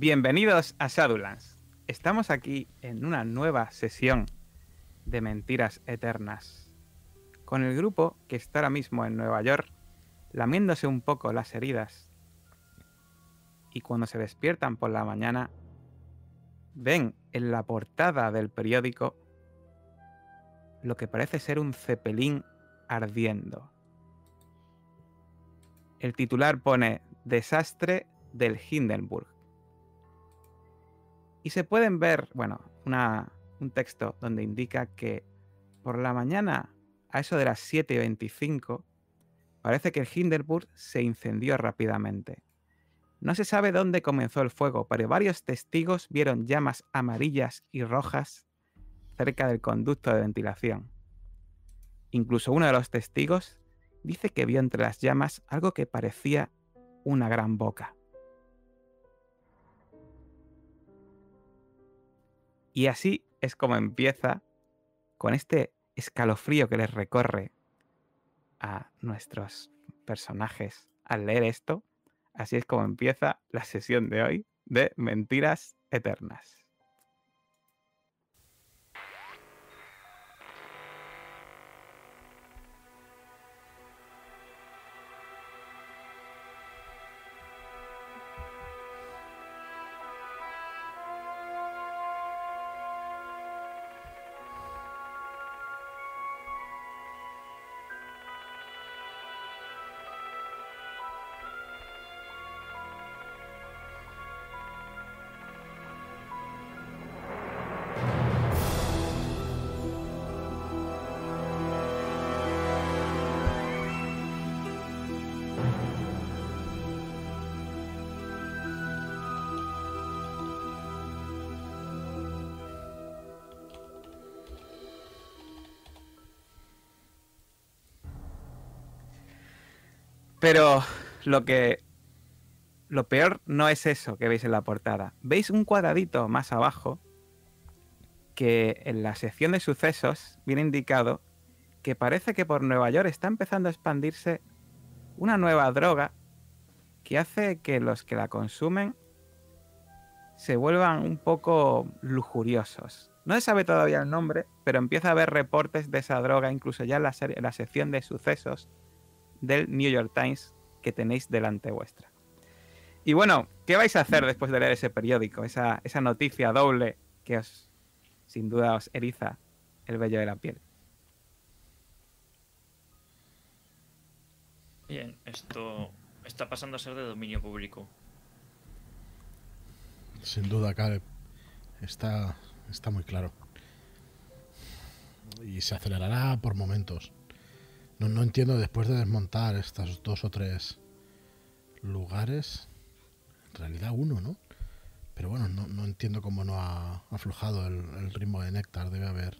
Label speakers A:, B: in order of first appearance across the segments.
A: Bienvenidos a Shadowlands. Estamos aquí en una nueva sesión de Mentiras Eternas. Con el grupo que está ahora mismo en Nueva York, lamiéndose un poco las heridas. Y cuando se despiertan por la mañana, ven en la portada del periódico lo que parece ser un cepelín ardiendo. El titular pone Desastre del Hindenburg. Y se pueden ver, bueno, un texto donde indica que por la mañana, a eso de las 7 y 25, parece que el Hindenburg se incendió rápidamente. No se sabe dónde comenzó el fuego, pero varios testigos vieron llamas amarillas y rojas cerca del conducto de ventilación. Incluso uno de los testigos dice que vio entre las llamas algo que parecía una gran boca. Y así es como empieza con este escalofrío que les recorre a nuestros personajes al leer esto. Así es como empieza la sesión de hoy de Mentiras Eternas. Pero lo que. Lo peor no es eso que veis en la portada. Veis un cuadradito más abajo que en la sección de sucesos viene indicado que parece que por Nueva York está empezando a expandirse una nueva droga que hace que los que la consumen se vuelvan un poco lujuriosos. No se sabe todavía el nombre, pero empieza a haber reportes de esa droga, incluso ya en la, en la sección de sucesos, del New York Times que tenéis delante vuestra. Y bueno, ¿qué vais a hacer después de leer ese periódico? Esa, esa noticia doble que os, sin duda, os eriza el vello de la piel.
B: Bien, esto está pasando a ser de dominio público.
C: Sin duda, Caleb. Está, está muy claro. Y se acelerará por momentos. No, entiendo después de desmontar estos dos o tres lugares, en realidad uno, ¿no? Pero bueno, no, entiendo cómo no ha aflojado el, ritmo de Néctar. Debe haber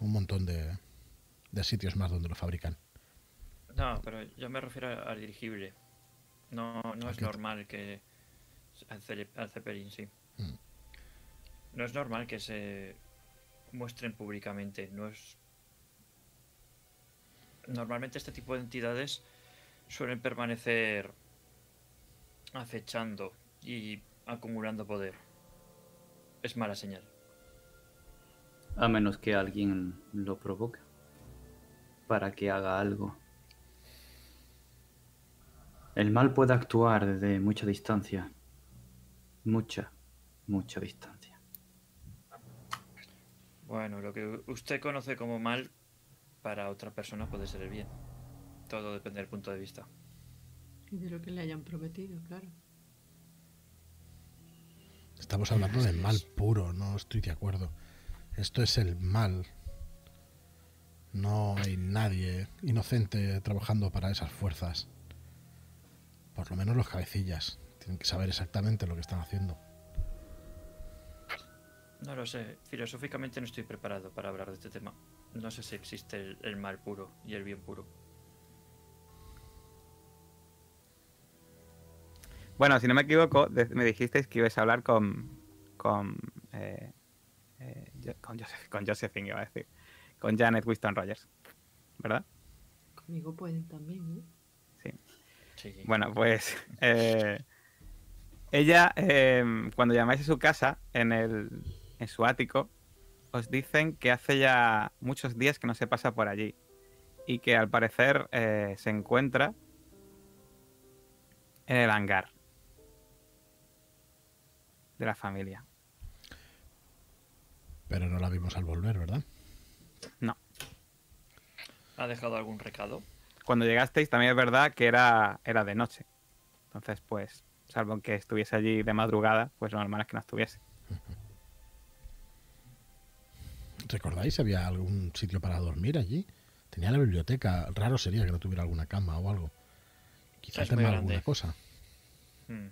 C: un montón de, sitios más donde lo fabrican.
B: No, pero yo me refiero al dirigible. No, no es normal que... Al, Zeppelin, sí. Mm. No es normal que se muestren públicamente. No es normalmente este tipo de entidades suelen permanecer acechando y acumulando poder. Es mala señal.
D: A menos que alguien lo provoque. Para que haga algo. El mal puede actuar desde mucha distancia. Mucha, mucha distancia.
B: Bueno, lo que usted conoce como mal para otra persona puede ser el bien. Todo depende del punto de vista.
E: Y de lo que le hayan prometido, claro.
C: Estamos hablando de mal puro, no estoy de acuerdo. Esto es el mal. No hay nadie inocente trabajando para esas fuerzas. Por lo menos los cabecillas. Tienen que saber exactamente lo que están haciendo.
B: No lo sé. Filosóficamente no estoy preparado para hablar de este tema. No sé si existe el, mal puro y el bien puro.
A: Bueno, si no me equivoco, me dijisteis que ibas a hablar con. con. Eh, eh, con, con Josephine, iba a decir. Con Janet Winston Rogers. ¿Verdad?
E: Conmigo pueden también, ¿eh?
A: Sí. Bueno, pues. Eh, Ella, eh, cuando llamáis a su casa, en, el, en su ático, os dicen que hace ya muchos días que no se pasa por allí. Y que al parecer eh, se encuentra en el hangar de la familia.
C: Pero no la vimos al volver, ¿verdad?
A: No.
B: ¿Ha dejado algún recado?
A: Cuando llegasteis también es verdad que era, era de noche. Entonces, pues, salvo que estuviese allí de madrugada, pues lo normal es que no estuviese.
C: ¿Recordáis si había algún sitio para dormir allí? Tenía la biblioteca. Raro sería que no tuviera alguna cama o algo. Quizás tenga
B: grande.
C: alguna cosa.
B: Hmm.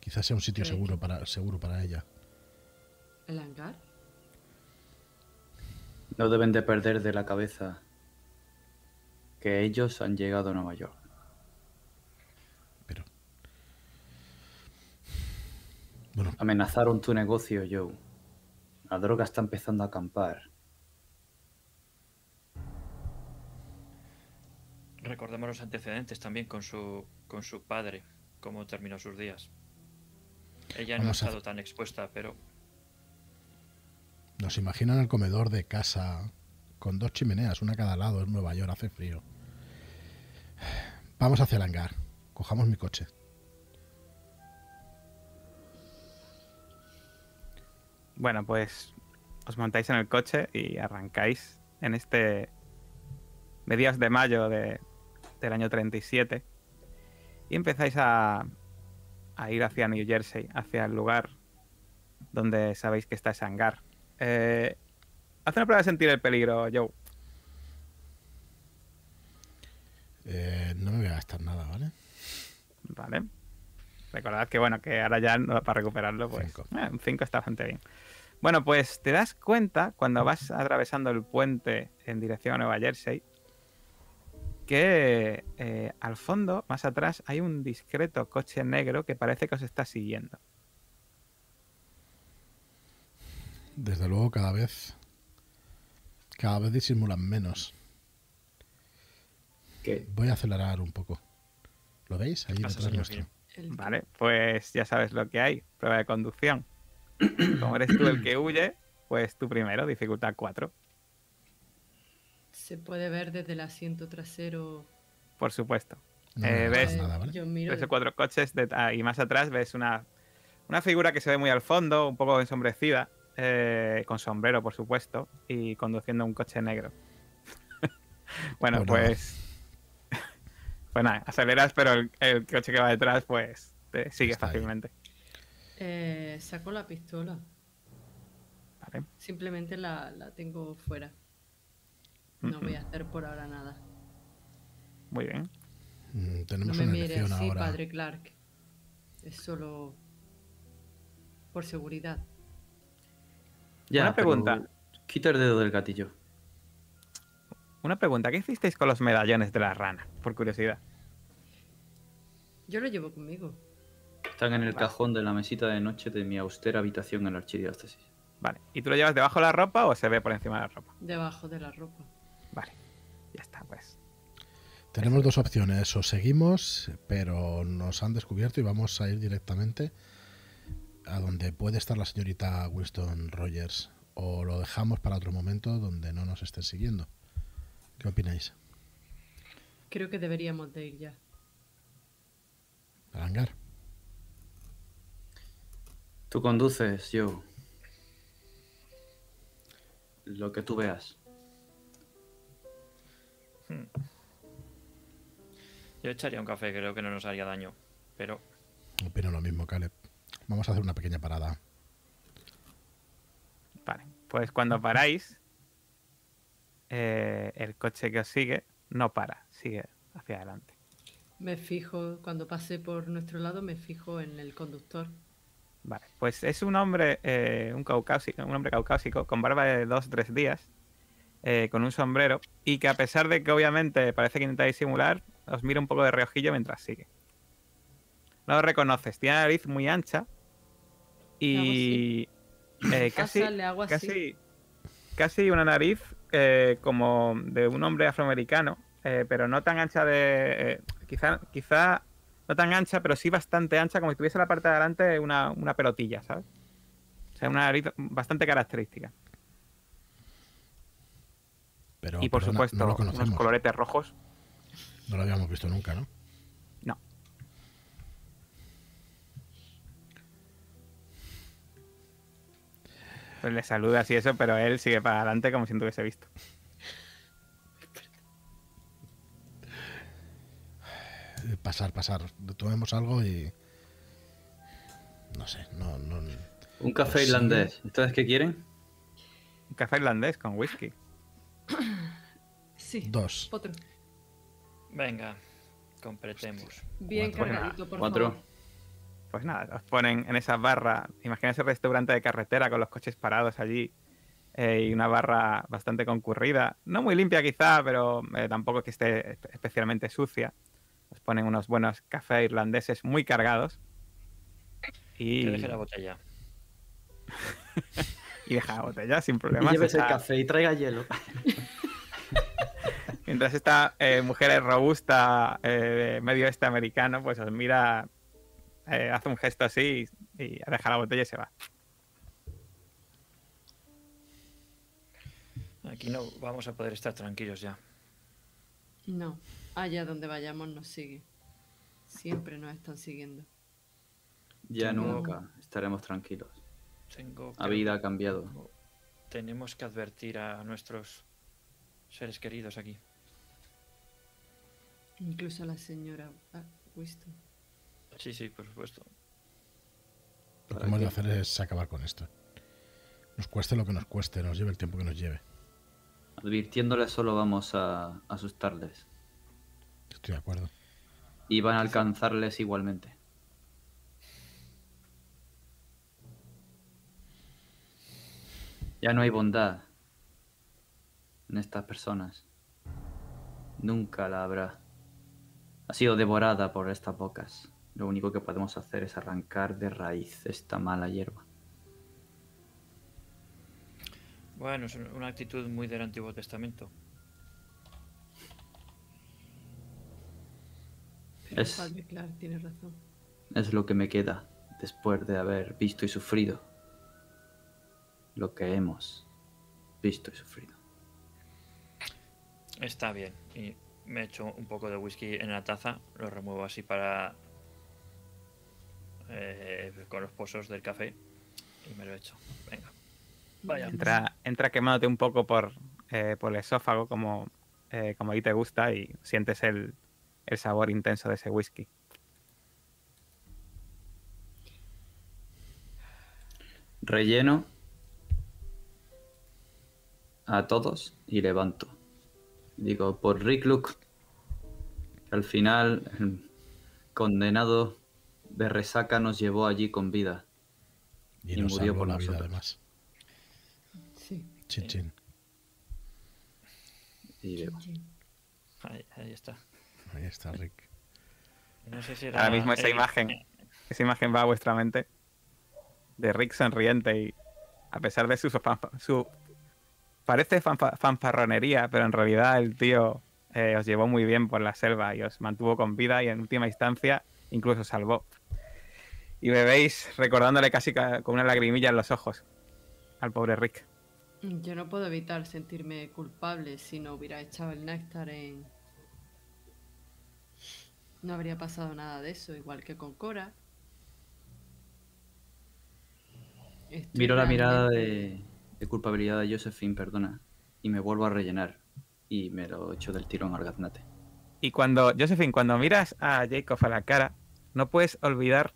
C: Quizás sea un sitio seguro para, seguro para ella.
E: ¿El hangar?
D: No deben de perder de la cabeza que ellos han llegado a Nueva York.
C: Pero. Bueno,
D: Amenazaron tu negocio, Joe. La droga está empezando a acampar.
B: Recordemos los antecedentes también con su, con su padre, cómo terminó sus días. Ella no ha
C: a-
B: estado tan expuesta, pero
C: nos imaginan el comedor de casa con dos chimeneas, una a cada lado. En Nueva York hace frío. Vamos hacia el hangar. Cojamos mi coche.
A: Bueno, pues os montáis en el coche y arrancáis en este mediados de mayo de- del año 37 y empezáis a, a ir hacia New Jersey, hacia el lugar donde sabéis que está ese hangar. Eh, haz una prueba de sentir el peligro, Joe.
C: Eh, no me voy a gastar nada, ¿vale?
A: Vale. Recordad que bueno, que ahora ya no- para recuperarlo, pues
C: Cinco.
A: eh, un 5 está bastante bien. Bueno, pues te das cuenta cuando vas atravesando el puente en dirección a Nueva Jersey que eh, al fondo, más atrás, hay un discreto coche negro que parece que os está siguiendo.
C: Desde luego cada vez cada vez disimulan menos.
D: ¿Qué?
C: Voy a acelerar un poco. ¿Lo veis?
B: Pasa,
C: detrás nuestro.
A: Vale, pues ya sabes lo que hay. Prueba de conducción. Como eres tú el que huye, pues tú primero, dificultad 4,
E: Se puede ver desde el asiento trasero.
A: por supuesto.
C: No
A: Eh, ¿ves?
C: gastar nada, ¿vale?
E: Yo miro.
A: Tres o
E: de-
A: cuatro coches de- ah, y más atrás ves una, una figura que se ve muy al fondo, un poco ensombrecida, eh, con sombrero, por supuesto, y conduciendo un coche negro. bueno,
C: Bueno.
A: pues. Pues nada, aceleras, pero el, el coche que va detrás, pues te sigue
C: Está ahí.
E: Eh, saco la pistola.
A: Vale.
E: Simplemente la, la tengo fuera. No voy a hacer por ahora nada.
A: Muy bien.
C: Mm,
E: No
C: tenemos
E: me
C: una
E: mire así,
C: ahora.
E: padre Clark. Es solo por seguridad.
D: Ya,
A: Una
D: pero
A: pregunta.
D: Quita el dedo del gatillo.
A: Una pregunta: ¿qué hicisteis con los medallones de la rana? Por curiosidad.
E: Yo lo llevo conmigo.
D: Están en el cajón de la mesita de noche de mi austera habitación en la archidiócesis.
A: Vale. ¿Y tú lo llevas debajo de la ropa o se ve por encima de la ropa?
E: Debajo de la ropa.
A: Vale. Ya está, pues.
C: Tenemos dos opciones. O seguimos, pero nos han descubierto y vamos a ir directamente a donde puede estar la señorita Winston Rogers. O lo dejamos para otro momento donde no nos estén siguiendo. ¿Qué opináis?
E: Creo que deberíamos de ir ya.
C: ¿Al hangar?
D: Tú conduces, yo. Lo que tú veas.
B: yo echaría un café, creo que no nos haría daño. Pero
C: Opino lo mismo, Caleb. Vamos a hacer una pequeña parada.
A: Vale, pues cuando paráis, eh, el coche que os sigue no para, sigue hacia adelante.
E: Me fijo, cuando pase por nuestro lado, me fijo en el conductor.
A: Vale, pues es un hombre, eh, un, caucásico, un hombre caucásico con barba de dos o tres días, eh, con un sombrero, y que a pesar de que obviamente parece que intenta disimular, os mira un poco de reojillo mientras sigue. No lo reconoces, tiene la nariz muy ancha y eh, casi, casi, casi una nariz eh, como de un hombre afroamericano, eh, pero no tan ancha de... quizá, quizá no tan ancha, pero sí bastante ancha, como si tuviese la parte de adelante una, una pelotilla, ¿sabes? O sea, una nariz bastante característica.
C: Pero,
A: y por
C: perdona,
A: supuesto,
C: no
A: unos coloretes rojos.
C: No lo habíamos visto nunca, ¿no?
A: No. Pues le saludas y eso, pero él sigue para adelante como si no tuviese visto.
C: Pasar, pasar. Tomemos algo y. No sé, no. no
D: Un café
C: Pues sí.
D: irlandés. ¿Ustedes qué quieren?
A: Un café irlandés con whisky.
E: Sí.
C: Dos.
E: Otro.
B: Venga, completemos.
E: Bien
C: Cuatro.
E: cargadito, por
D: Cuatro.
E: favor.
A: Pues nada, os ponen en esas barras. Imagínense el restaurante de carretera con los coches parados allí. eh, y una barra bastante concurrida. No muy limpia quizá, pero eh, tampoco es que esté espe- especialmente sucia. Os ponen unos buenos cafés irlandeses muy cargados. Y,
B: Que deje la botella.
A: y deja la botella sin
D: Y
A: problemas.
D: llévese el
A: Está-
D: café y traiga hielo.
A: Mientras esta eh, mujer robusta, eh, de medio este americano, pues os mira, eh, hace un gesto así y, y deja la botella y se va.
B: Aquí no vamos a poder estar tranquilos ya.
E: No. Allá donde vayamos nos sigue. Siempre nos están siguiendo.
D: Ya
B: Tengo-
D: nunca estaremos tranquilos.
B: Tengo
D: La
B: que-
D: vida ha cambiado.
B: Tenemos que advertir a nuestros seres queridos aquí.
E: Incluso a la señora ah, Winston.
B: Sí, sí, por supuesto.
C: Lo que
D: ¿Para
C: hemos de hacer es acabar con esto. Nos cueste lo que nos cueste, nos lleve el tiempo que nos lleve.
D: Advirtiéndoles solo vamos a asustarles.
C: Estoy de acuerdo.
D: Y van a alcanzarles igualmente. Ya no hay bondad en estas personas. Nunca la habrá. Ha sido devorada por estas bocas. Lo único que podemos hacer es arrancar de raíz esta mala hierba.
B: Bueno, es una actitud muy del Antiguo Testamento.
D: Es-
E: Padre Clark tiene razón.
D: Es lo que me queda después de haber visto y sufrido lo que hemos visto y sufrido.
B: Está bien. Y me echo un poco de whisky en la taza, lo remuevo así para. eh, con los pozos del café y me lo echo. Venga. Vaya.
A: Entra, entra quemándote un poco por, eh, por el esófago, como, eh, como ahí te gusta, y sientes el, el sabor intenso de ese whisky.
D: Relleno a todos y levanto. Digo, por Rick Luke, que al final el condenado de resaca nos llevó allí con vida.
C: Y,
D: Y
C: nos
D: murió por
C: la vida
D: nosotros.
C: además.
E: Sí.
C: Chin, chin.
D: Y bebo.
E: Chin,
B: Ahí, ahí está.
C: Ahí está Rick.
B: No sé si era
A: Ahora mismo esa imagen, esa imagen va a vuestra mente de Rick sonriente y a pesar de su, fanfa- su parece fanfa- fanfarronería, pero en realidad el tío eh, os llevó muy bien por la selva y os mantuvo con vida y en última instancia incluso salvó. Y bebéis recordándole casi ca- con una lagrimilla en los ojos al pobre Rick.
E: Yo no puedo evitar sentirme culpable si no hubiera echado el néctar en... No habría pasado nada de eso, igual que con Cora. Estoy
D: Miro la mirada de, de culpabilidad de Josephine, perdona, y me vuelvo a rellenar. Y me lo echo del tirón al gaznate.
A: Y cuando, Josephine, cuando miras a Jacob a la cara, no puedes olvidar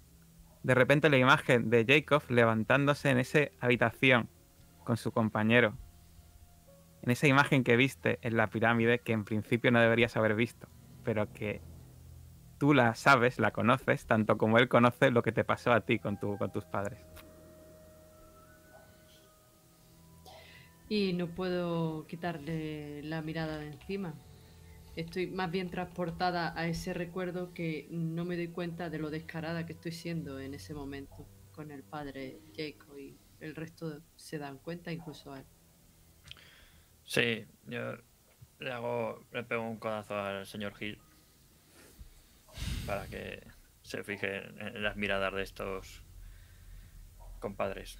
A: de repente la imagen de Jacob levantándose en esa habitación con su compañero. En esa imagen que viste en la pirámide que en principio no deberías haber visto, pero que tú la sabes, la conoces, tanto como él conoce lo que te pasó a ti con, tu, con tus padres.
E: Y no puedo quitarle la mirada de encima. Estoy más bien transportada a ese recuerdo que no me doy cuenta de lo descarada que estoy siendo en ese momento con el padre Jacob y el resto se dan cuenta, incluso a él.
B: Sí, yo le hago, le pego un codazo al señor Hill para que se fije en, las miradas de estos compadres.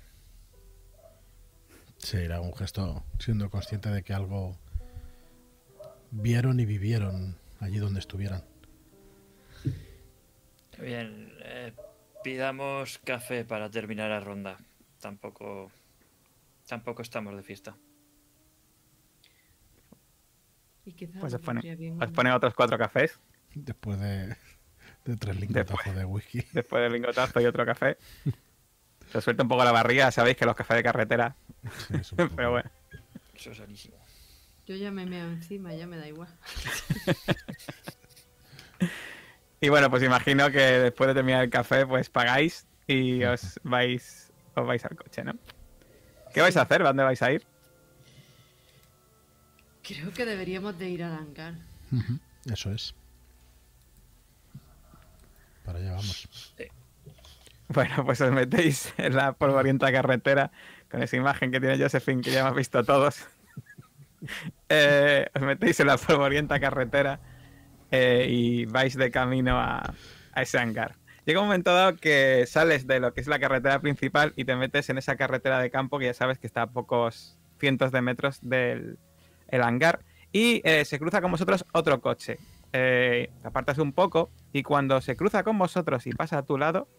C: Sí, era un gesto siendo consciente de que algo vieron y vivieron allí donde estuvieran.
B: Bien, eh, pidamos café para terminar la ronda. Tampoco, tampoco estamos de fiesta.
E: Y quizás
A: Pues os ponen,
E: vendría bien
A: os
E: un-
A: ponen otros cuatro cafés,
C: Después de, de tres lingotazos de whisky.
A: después del lingotazo y otro café. Se suelta un poco la barriga, sabéis que los cafés de carretera,
C: Sí, es poco-
A: pero bueno.
B: Eso es sanísimo.
E: Yo ya me meo encima, ya me da igual.
A: Y bueno, pues imagino que después de terminar el café, pues pagáis y os vais, os vais al coche, ¿no? ¿Qué vais a hacer? ¿Dónde vais a ir?
E: Creo que deberíamos de ir al hangar.
C: Eso es. Para allá vamos.
A: Bueno, pues os metéis en la polvorienta carretera con esa imagen que tiene Josephine, que ya hemos visto todos. Eh, os metéis en la polvorienta carretera eh, y vais de camino a, ese hangar. Llega un momento dado que sales de lo que es la carretera principal y te metes en esa carretera de campo que ya sabes que está a pocos cientos de metros del el hangar y eh, se cruza con vosotros otro coche. Eh, apartas un poco y cuando se cruza con vosotros y pasa a tu lado,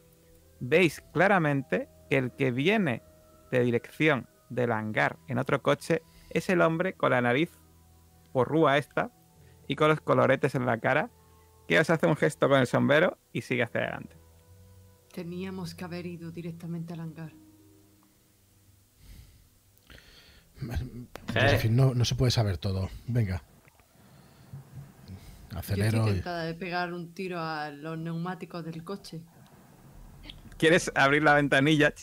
A: veis claramente que el que viene de dirección del hangar en otro coche es el hombre con la nariz porrúa esta y con los coloretes en la cara que os hace un gesto con el sombrero y sigue hacia adelante.
E: Teníamos que haber ido directamente al hangar.
C: En fin, no, no se puede saber todo. Venga.
E: Yo
C: Acelero
E: estoy
C: y...
E: tentada de pegar un tiro a los neumáticos del coche.
A: ¿Quieres abrir la ventanilla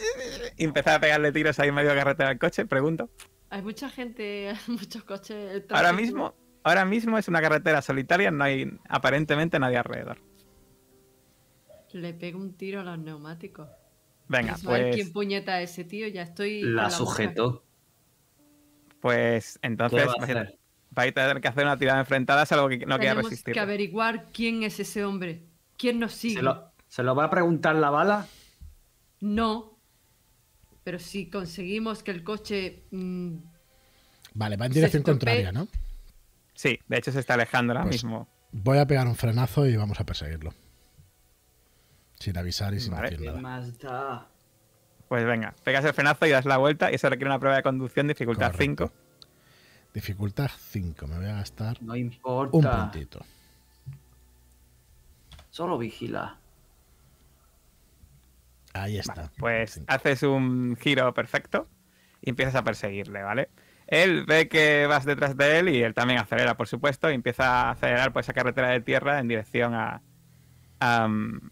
A: y empezar a pegarle tiros ahí en medio de carretera al coche? Pregunto.
E: Hay mucha gente, muchos coches.
A: Ahora mismo, ahora mismo es una carretera solitaria, no hay aparentemente nadie alrededor.
E: Le pego un tiro a los neumáticos.
A: Venga, pues,
E: quién puñeta a ese tío, ya estoy.
D: La
E: boca.
D: sujeto.
A: pues
D: ¿Qué
A: entonces
D: va a
A: vais a-
D: hacer?
A: Vais a tener que hacer una tirada enfrentada, salvo que no quiera
E: Tenemos
A: resistir.
E: que averiguar quién es ese hombre. ¿Quién nos sigue?
D: ¿Se lo, ¿Se lo va a preguntar la bala?
E: No. Pero si conseguimos que el coche. mm,
C: Vale, va en dirección contraria, ¿no?
A: Sí, de hecho se está alejando ahora
C: Pues-
A: mismo.
C: Voy a pegar un frenazo y vamos a perseguirlo. Sin avisar y sin
A: Vale.
C: decir
D: ¿Qué
C: nada.
D: más da?
A: Pues venga, pegas el frenazo y das la vuelta y eso requiere una prueba de conducción, dificultad
C: Correcto.
A: 5.
C: Dificultad 5. Me voy a gastar
D: No
C: un
D: importa.
C: puntito.
D: Solo vigila.
C: Ahí está.
A: Vale, pues
C: Cinco.
A: haces un giro perfecto y empiezas a perseguirle, ¿vale? Él ve que vas detrás de él y él también acelera, por supuesto, y empieza a acelerar por esa carretera de tierra en dirección a, a, mm,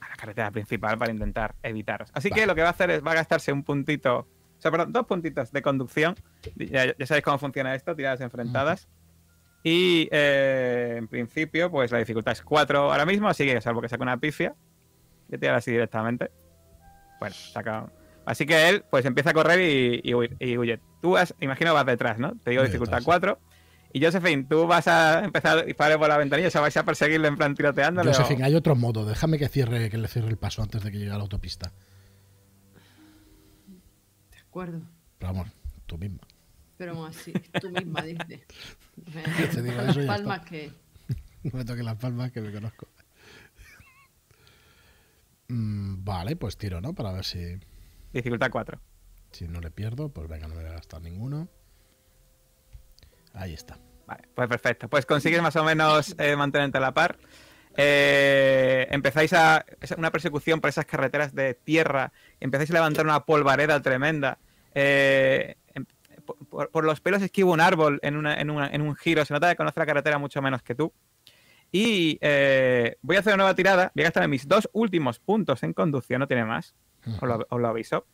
A: a la carretera principal para intentar evitaros. Así que lo que va a hacer es, va a gastarse un puntito, sea, perdón, dos puntitos de conducción. Ya, ya sabéis cómo funciona esto, tiradas enfrentadas. Y eh, en principio, pues la dificultad es 4 ahora mismo, así que salvo que saque una pifia, a tirar así directamente. Bueno, saca. Así que él, pues empieza a correr y, y huir- y huye. Tú has, imagino vas detrás, ¿no? Te digo dificultad
C: detrás,
A: 4. Y Josephine, tú vas a empezar a disparar por la ventanilla, o sea, vais a perseguirle en plan tiroteándole. o-
C: Josephine, hay otro modo. Déjame que cierre, que le cierre el paso antes de que llegue a la autopista.
E: Acuerdo.
C: Pero vamos, tú misma.
E: Pero aún así, tú misma dices.
C: Te digo eso
E: las palmas
C: está.
E: que.
C: No me toques las palmas que me conozco. Mm, vale, pues tiro, ¿no? Para ver si,
A: Dificultad 4.
C: si no le pierdo. Pues venga, no me voy a gastar ninguno. Ahí está.
A: Vale, pues perfecto. Pues consigues más o menos eh, mantenerte a la par. Eh, empezáis a es una persecución por esas carreteras de tierra. Empezáis a levantar una polvareda tremenda. Eh, em- por, los pelos esquivo un árbol en, una- en una- en un giro. Se nota que conoce la carretera mucho menos que tú. Y eh, voy a hacer una nueva tirada. Voy a gastar mis dos últimos puntos en conducción. No tiene más. Os lo, os lo aviso.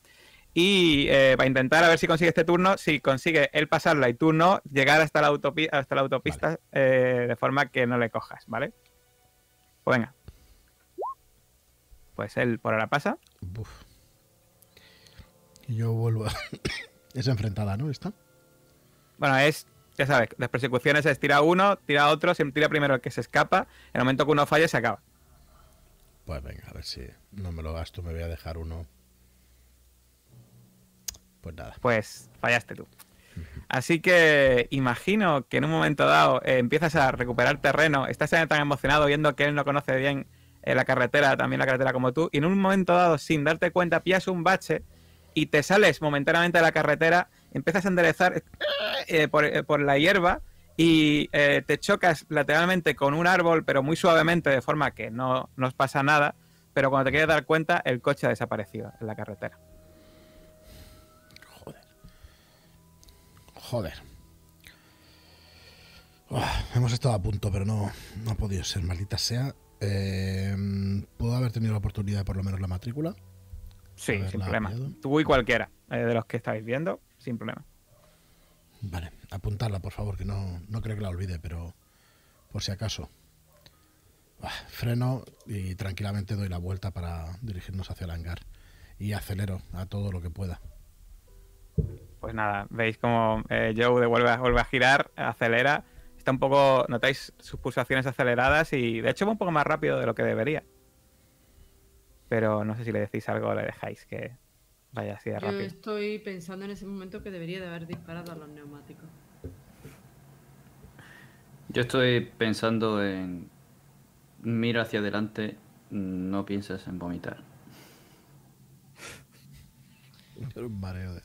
A: Y eh, va a intentar a ver si consigue este turno. Si consigue él pasarla y tú no, llegar hasta la, autopi- hasta la autopista eh, de forma que no le cojas, ¿vale? Pues venga. Pues él por ahora pasa.
C: Buf. Y yo vuelvo. a- es enfrentada, ¿no? Esta.
A: Bueno, es, ya sabes, las persecuciones es tira uno, tira otro, siempre tira primero el que se escapa. En el momento que uno falle, se acaba.
C: Pues venga, a ver si no me lo gasto, me voy a dejar uno. Pues nada.
A: Pues fallaste tú. Así que imagino que en un momento dado eh, empiezas a recuperar terreno, estás tan emocionado viendo que él no conoce bien eh, la carretera, también la carretera como tú, y en un momento dado, sin darte cuenta, pillas un bache y te sales momentáneamente de la carretera, empiezas a enderezar eh, por, por la hierba y eh, te chocas lateralmente con un árbol, pero muy suavemente, de forma que no nos pasa nada, pero cuando te quieres dar cuenta, el coche ha desaparecido en la carretera.
C: Joder. Joder. Hemos estado a punto, pero no, no ha podido ser, maldita sea. Eh, ¿Puedo haber tenido la oportunidad de por lo menos la matrícula?
A: Sí, sin problema.
C: pillado.
A: Tú y cualquiera eh, de los que estáis viendo, sin problema.
C: Vale, apuntarla, por favor, que no, no creo que la olvide, pero por si acaso. Freno y tranquilamente doy la vuelta para dirigirnos hacia el hangar. Y acelero a todo lo que pueda.
A: Pues nada, veis como eh, Joe devuelve, vuelve a girar, acelera. Está un poco, notáis sus pulsaciones aceleradas y de hecho va un poco más rápido de lo que debería. Pero no sé si le decís algo o le dejáis que vaya así de
E: Yo
A: rápido.
E: estoy pensando en ese momento que debería de haber disparado a los neumáticos.
D: Yo estoy pensando en. Mira hacia adelante, no pienses en vomitar.
C: Un mareo de...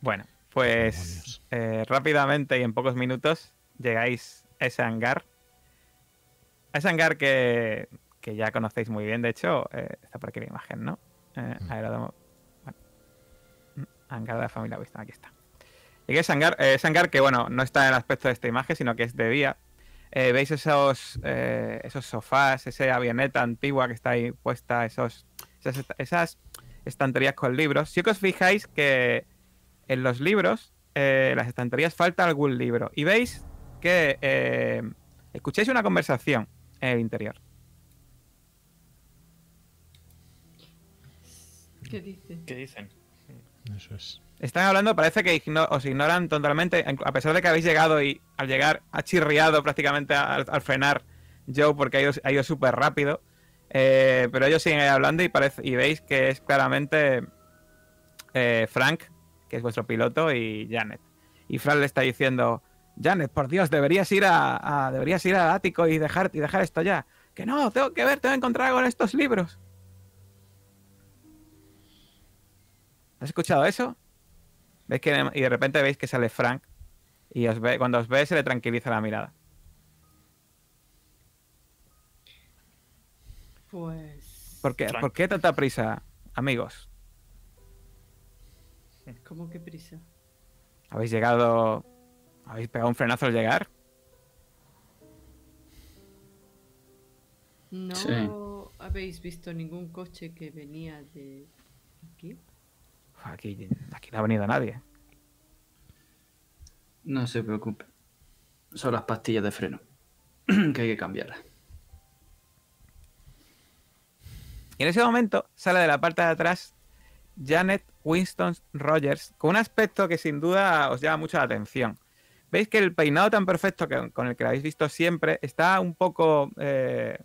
A: Bueno, pues eh, rápidamente y en pocos minutos llegáis a ese hangar. A ese hangar que, que ya conocéis muy bien, de hecho, eh, está por aquí la imagen, ¿no? Eh,
C: Mm.
A: aeródromo- bueno. Hangar de la familia Winston, aquí está. Llegué a ese hangar, eh, hangar que, bueno, no está en el aspecto de esta imagen, sino que es de día. Eh, Veis esos, eh, esos sofás, esa avioneta antigua que está ahí puesta, esos, esas, esas estanterías con libros. Que os fijáis que en los libros, eh, las estanterías, falta algún libro. Y veis que escucháis una conversación en el interior.
E: ¿Qué dice?
B: ¿Qué dicen?
C: Eso es.
A: Están hablando, parece que igno- os ignoran totalmente, en- a pesar de que habéis llegado y al llegar ha chirriado prácticamente al, al frenar Joe porque ha ido, ha ido súper rápido. Eh, pero ellos siguen ahí hablando y, parece, y veis que es claramente eh, Frank, que es vuestro piloto, y Janet. Y Frank le está diciendo, Janet, por Dios, deberías ir a, a- deberías ir al ático y dejar, y dejar esto ya. Que no, tengo que ver, tengo que encontrar algo en estos libros. ¿Has escuchado eso? ¿Veis que y de repente veis que sale Frank y os ve, cuando os ve se le tranquiliza la mirada.
E: Pues.
A: ¿Por qué,
B: Frank.
A: ¿Por qué tanta prisa, amigos?
E: ¿Cómo que prisa?
A: ¿Habéis llegado... ¿Habéis pegado un frenazo al llegar?
E: ¿No
D: Sí.
E: habéis visto ningún coche que venía de Aquí,
A: aquí no ha venido nadie.
D: No se preocupe. Son las pastillas de freno. que hay que cambiarlas.
A: Y en ese momento sale de la parte de atrás Janet Winston Rogers con un aspecto que sin duda os llama mucho la atención. Veis que el peinado tan perfecto que, con el que lo habéis visto siempre está un poco eh,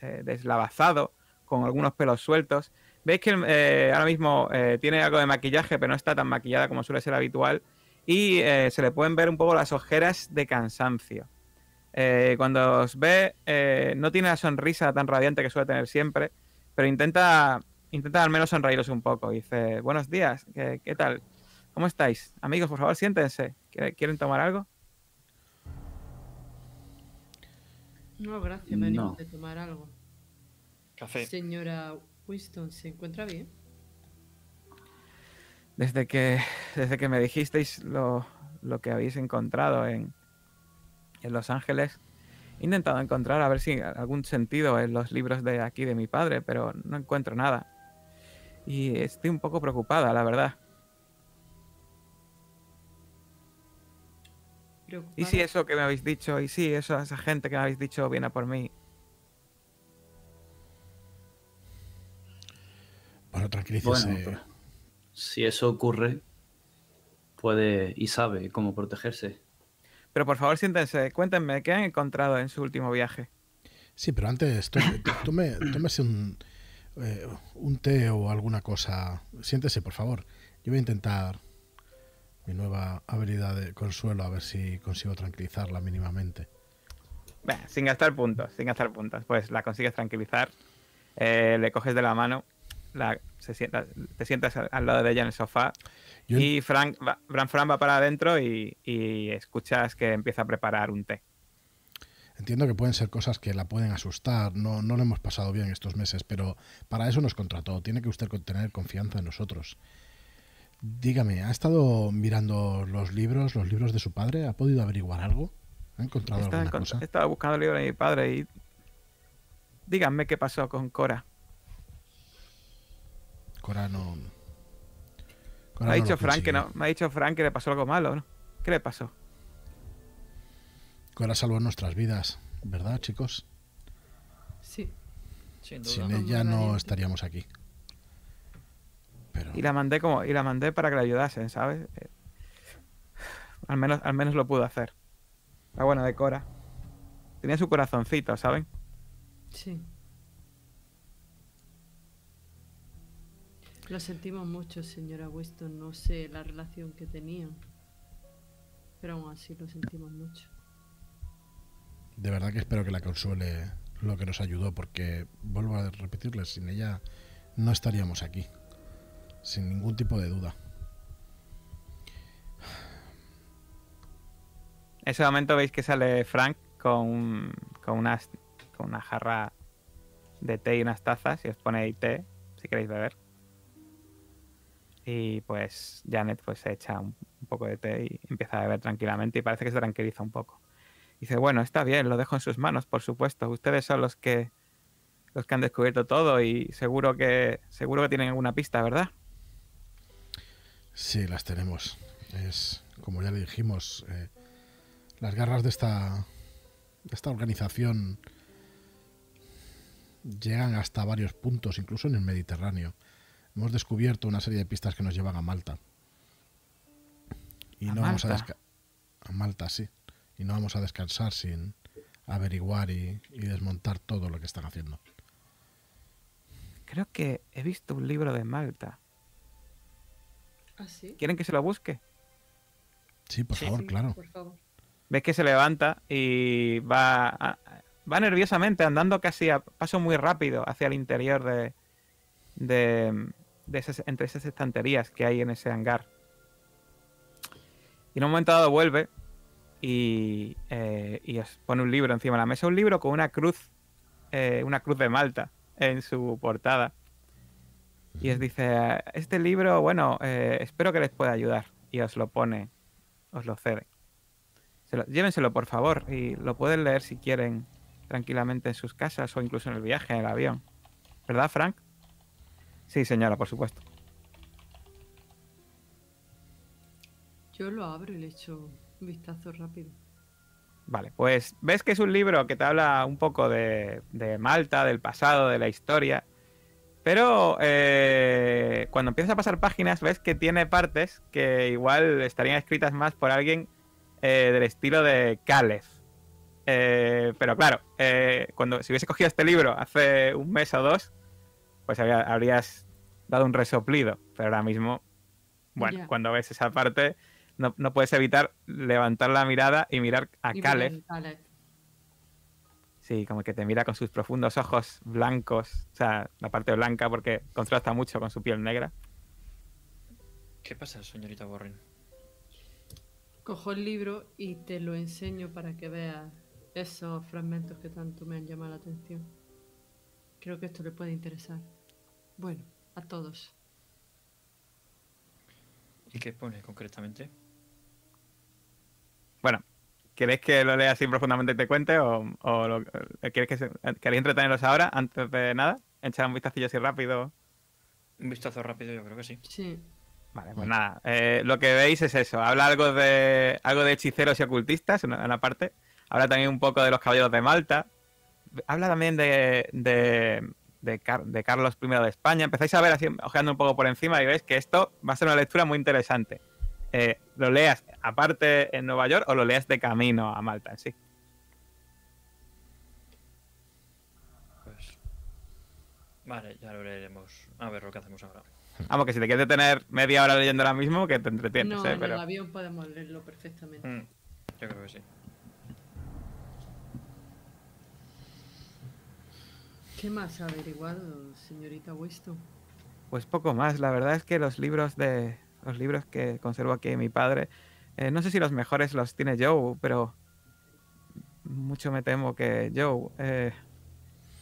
A: eh, deslavazado, con algunos pelos sueltos. Veis que eh, ahora mismo eh, tiene algo de maquillaje, pero no está tan maquillada como suele ser habitual. Y eh, se le pueden ver un poco las ojeras de cansancio. Eh, cuando os ve, eh, no tiene la sonrisa tan radiante que suele tener siempre, pero intenta, intenta al menos sonreíros un poco. Dice, buenos días, ¿qué, qué tal? ¿Cómo estáis? Amigos, por favor, siéntense. ¿Quiere- ¿Quieren tomar algo?
E: No, gracias, venimos
D: No.
E: de tomar algo.
B: Café.
E: Señora Winston, ¿se encuentra bien?
A: Desde que, desde que me dijisteis lo, lo que habéis encontrado en, en Los Ángeles, he intentado encontrar a ver si algún sentido en los libros de aquí de mi padre, pero no encuentro nada. Y estoy un poco preocupada, la verdad. ¿Y si eso que me habéis dicho, y si eso, esa gente que me habéis dicho viene a por mí?
C: Bueno, tranquilícese.
D: Bueno, pero si eso ocurre, puede y sabe cómo protegerse.
A: Pero por favor, siéntense, cuéntenme, ¿qué han encontrado en su último viaje?
C: Sí, pero antes tome- tómese un, eh, un té o alguna cosa. Siéntese, por favor. Yo voy a intentar mi nueva habilidad de consuelo a ver si consigo tranquilizarla mínimamente.
A: Sin gastar puntos, sin gastar puntos. Pues la consigues tranquilizar, eh, le coges de la mano, la, se sienta- te sientas al, lado de ella en el sofá
C: Yo
A: y Frank va, Fran, va para adentro y, y escuchas que empieza a preparar un té.
C: Entiendo que pueden ser cosas que la pueden asustar, no, no lo hemos pasado bien estos meses, pero para eso nos contrató. Tiene que usted tener confianza en nosotros. Dígame, ¿ha estado mirando los libros, los libros de su padre? ¿Ha podido averiguar algo? ¿Ha encontrado
A: Estaba,
C: alguna cosa?
A: estaba buscando el libro de mi padre y... Díganme qué pasó con Cora.
C: Cora no. Cora
A: Me ha
C: no
A: dicho Frank que
C: consiguió.
A: no, me ha dicho Frank que le pasó algo malo, ¿no? ¿Qué le pasó?
C: Cora salvó nuestras vidas, ¿verdad, chicos?
E: Sí.
B: Sin duda.
C: Sin ella no
E: valiente.
C: estaríamos aquí. Pero
A: Y la mandé como, y la mandé para que le ayudasen, ¿sabes? Eh, Al menos, al menos lo pudo hacer. La buena de Cora. Tenía su corazoncito, ¿saben?
E: Sí. Lo sentimos mucho, señora Weston. No sé la relación que tenían. Pero aún así lo sentimos mucho.
C: de verdad que espero que la consuele lo que nos ayudó, porque vuelvo a repetirles, sin ella no estaríamos aquí. Sin ningún tipo de duda.
A: En ese momento veis que sale Frank con, un- con, unas, con una jarra de té y unas tazas y os pone ahí té, si queréis beber. Y pues Janet pues se echa un, poco de té y empieza a beber tranquilamente y parece que se tranquiliza un poco. Dice, bueno, está bien, lo dejo en sus manos, por supuesto. Ustedes son los que los que han descubierto todo y seguro que seguro que tienen alguna pista, ¿verdad?
C: Sí, las tenemos. Es, como ya le dijimos, eh, las garras de esta, de esta organización llegan hasta varios puntos, incluso en el Mediterráneo. Hemos descubierto una serie de pistas que nos llevan a Malta. Y
A: ¿A
C: no vamos a a Malta, sí. Y no vamos a descansar sin averiguar y, y desmontar todo lo que están haciendo.
A: Creo que he visto un libro de Malta.
E: ¿Ah, sí?
A: ¿Quieren que se lo busque?
C: Sí, por
B: Sí,
C: favor,
E: Sí,
C: claro.
E: Por favor.
A: ves que se levanta y va, a- va nerviosamente, andando casi a paso muy rápido hacia el interior de, de, de esas, entre esas estanterías que hay en ese hangar. Y en un momento dado vuelve y, eh, y os pone un libro encima de la mesa, un libro con una cruz, eh, una cruz de Malta en su portada. Y os dice, este libro, bueno, eh, espero que les pueda ayudar. Y os lo pone, os lo cede. Se lo- llévenselo, por favor, y lo pueden leer si quieren tranquilamente en sus casas o incluso en el viaje, en el avión. ¿Verdad, Frank? Sí, señora, por supuesto.
E: Yo lo abro y le echo un vistazo rápido.
A: Vale, pues ves que es un libro que te habla un poco de, de Malta, del pasado, de la historia. Pero eh, cuando empiezas a pasar páginas, ves que tiene partes que igual estarían escritas más por alguien eh, del estilo de Caleb. Eh, pero claro, eh, cuando si hubiese cogido este libro hace un mes o dos, pues habría- habrías dado un resoplido. Pero ahora mismo, bueno, cuando ves esa parte, no, no puedes evitar levantar la mirada y mirar a
E: Y
A: Caleb.
E: mirar Caleb.
A: Sí, como que te mira con sus profundos ojos blancos, o sea, la parte blanca porque contrasta mucho con su piel negra.
B: ¿Qué pasa, señorita Warren?
E: Cojo el libro y te lo enseño para que veas esos fragmentos que tanto me han llamado la atención. Creo que esto le puede interesar. Bueno, a todos.
B: ¿Y qué pone concretamente?
A: Bueno, ¿queréis que lo lea así profundamente y te cuente o, o lo- eh, queréis que se- queréis entreteneros ahora antes de nada? Echar un vistacillo así rápido.
B: Un vistazo rápido, yo creo que sí.
E: Sí.
A: Vale, pues nada, eh, lo que veis es eso. Habla algo de algo de hechiceros y ocultistas en una, en una parte. Habla también un poco de los caballeros de Malta. Habla también de, de, de Car- de Carlos I de España. Empezáis a ver así, ojeando un poco por encima y veis que esto va a ser una lectura muy interesante. Eh, lo leas aparte en Nueva York o lo leas de camino a Malta en sí.
B: Vale, ya lo leeremos. A ver lo que hacemos ahora.
A: Vamos, que si te quieres detener media hora leyendo ahora mismo, que te entretienes,
E: No,
A: ¿eh?
E: en
A: Pero...
E: el avión podemos leerlo perfectamente.
B: Mm, yo creo que sí.
E: ¿Qué más ha averiguado, señorita Winston?
A: Pues poco más. La verdad es que los libros de los libros que conservo aquí mi padre, eh, no sé si los mejores los tiene Joe, pero mucho me temo que Joe, eh,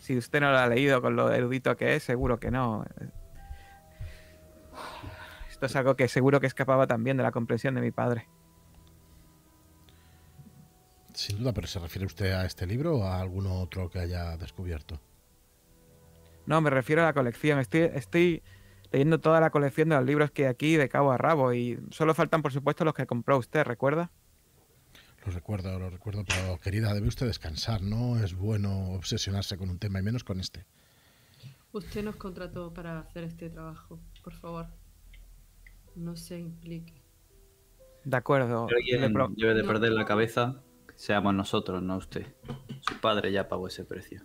A: si usted no lo ha leído con lo erudito que es, seguro que no. Esto es algo que seguro que escapaba también de la comprensión de mi padre.
C: Sin duda, pero ¿se refiere usted a este libro o a algún otro que haya descubierto?
A: No, me refiero a la colección. Estoy, estoy leyendo toda la colección de los libros que hay aquí de cabo a rabo y solo faltan, por supuesto, los que compró usted, ¿recuerda?
C: Lo recuerdo, lo recuerdo, pero querida, debe usted descansar. No es bueno obsesionarse con un tema y menos con este.
E: Usted nos contrató para hacer este trabajo. Por favor, no se implique.
A: De acuerdo.
D: Alguien debe de
E: No.
D: perder la cabeza, seamos nosotros, no usted. Su padre ya pagó ese precio.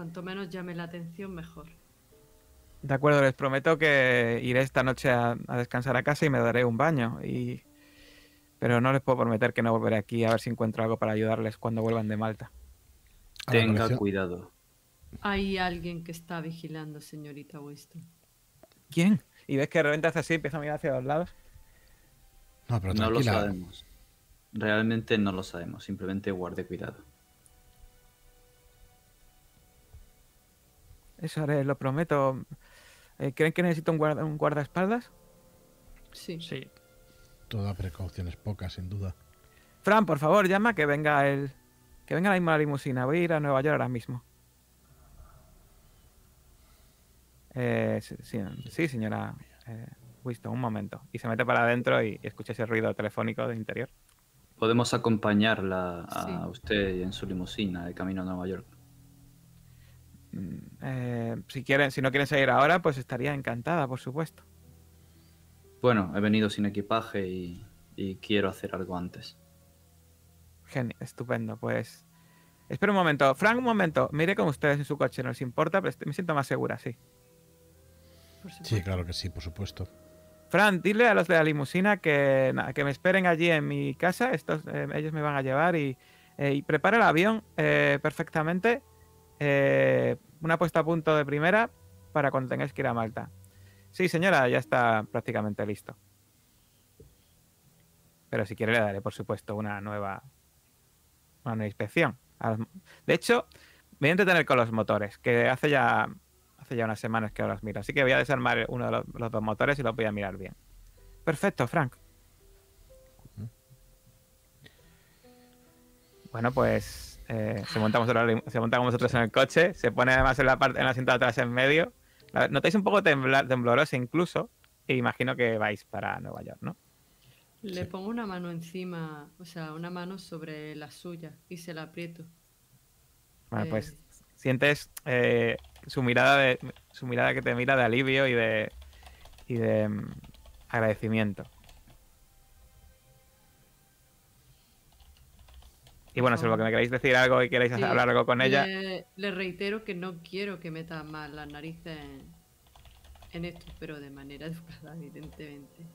E: Cuanto menos llame la atención, mejor.
A: De acuerdo, les prometo que iré esta noche a, a descansar a casa y me daré un baño. Y... Pero no les puedo prometer que no volveré aquí a ver si encuentro algo para ayudarles cuando vuelvan de Malta.
D: Tenga cuidado.
E: Hay alguien que está vigilando, señorita Winston.
A: ¿Quién? Y ves que de repente hace así, empieza a mirar hacia los lados.
C: No, pero
D: No lo sabemos. Realmente no lo sabemos. Simplemente guarde cuidado.
A: Eso haré, lo prometo. Eh, ¿Creen que necesito un, guarda- un guardaespaldas?
E: Sí.
B: Sí.
C: Toda precaución es poca, sin duda.
A: Fran, por favor, llama que venga el. Que venga la misma limusina. Voy a ir a Nueva York ahora mismo. Eh, sí, sí, sí, señora eh, Winston, un momento. Y se mete para adentro y, y escucha ese ruido telefónico del interior.
D: Podemos acompañarla a
E: Sí.
D: usted en su limusina de camino a Nueva York.
A: Eh, si quieren, si no quieren seguir ahora, pues estaría encantada, por supuesto.
D: Bueno, he venido sin equipaje y, y quiero hacer algo antes.
A: Genial, estupendo. Pues espera un momento. Frank, un momento. Mire con ustedes en su coche, no les importa, pero estoy- me siento más segura, sí.
C: Sí, claro que sí, por supuesto.
A: Fran, dile a los de la limusina que, na- que me esperen allí en mi casa. Estos, eh, ellos me van a llevar y, eh, y prepara el avión eh, perfectamente. Eh, una puesta a punto de primera para cuando tengáis que ir a Malta. Sí, señora, ya está prácticamente listo. Pero si quiere le daré, por supuesto, una nueva, una nueva inspección. De hecho, me voy a entretener con los motores, que hace ya, hace ya unas semanas que ahora los miro. Así que voy a desarmar uno de los, los dos motores y los voy a mirar bien. Perfecto, Frank. Bueno, pues eh, se, monta lim- se monta con vosotros en el coche, se pone además en la parte en la asiento de atrás en medio. La- Notáis un poco tembla- temblorosa incluso, e imagino que vais para Nueva York, ¿no?
E: Le
C: Sí.
E: pongo una mano encima, o sea, una mano sobre la suya y se la aprieto.
A: Bueno,
E: Eh,
A: pues sientes eh, su mirada de su mirada que te mira de alivio y de y de mm, agradecimiento. Y bueno, si lo que me queréis decir algo y queréis
E: Sí,
A: hablar algo con ella,
E: Le, le reitero que no quiero que meta más las narices en, en esto, pero de manera educada, evidentemente.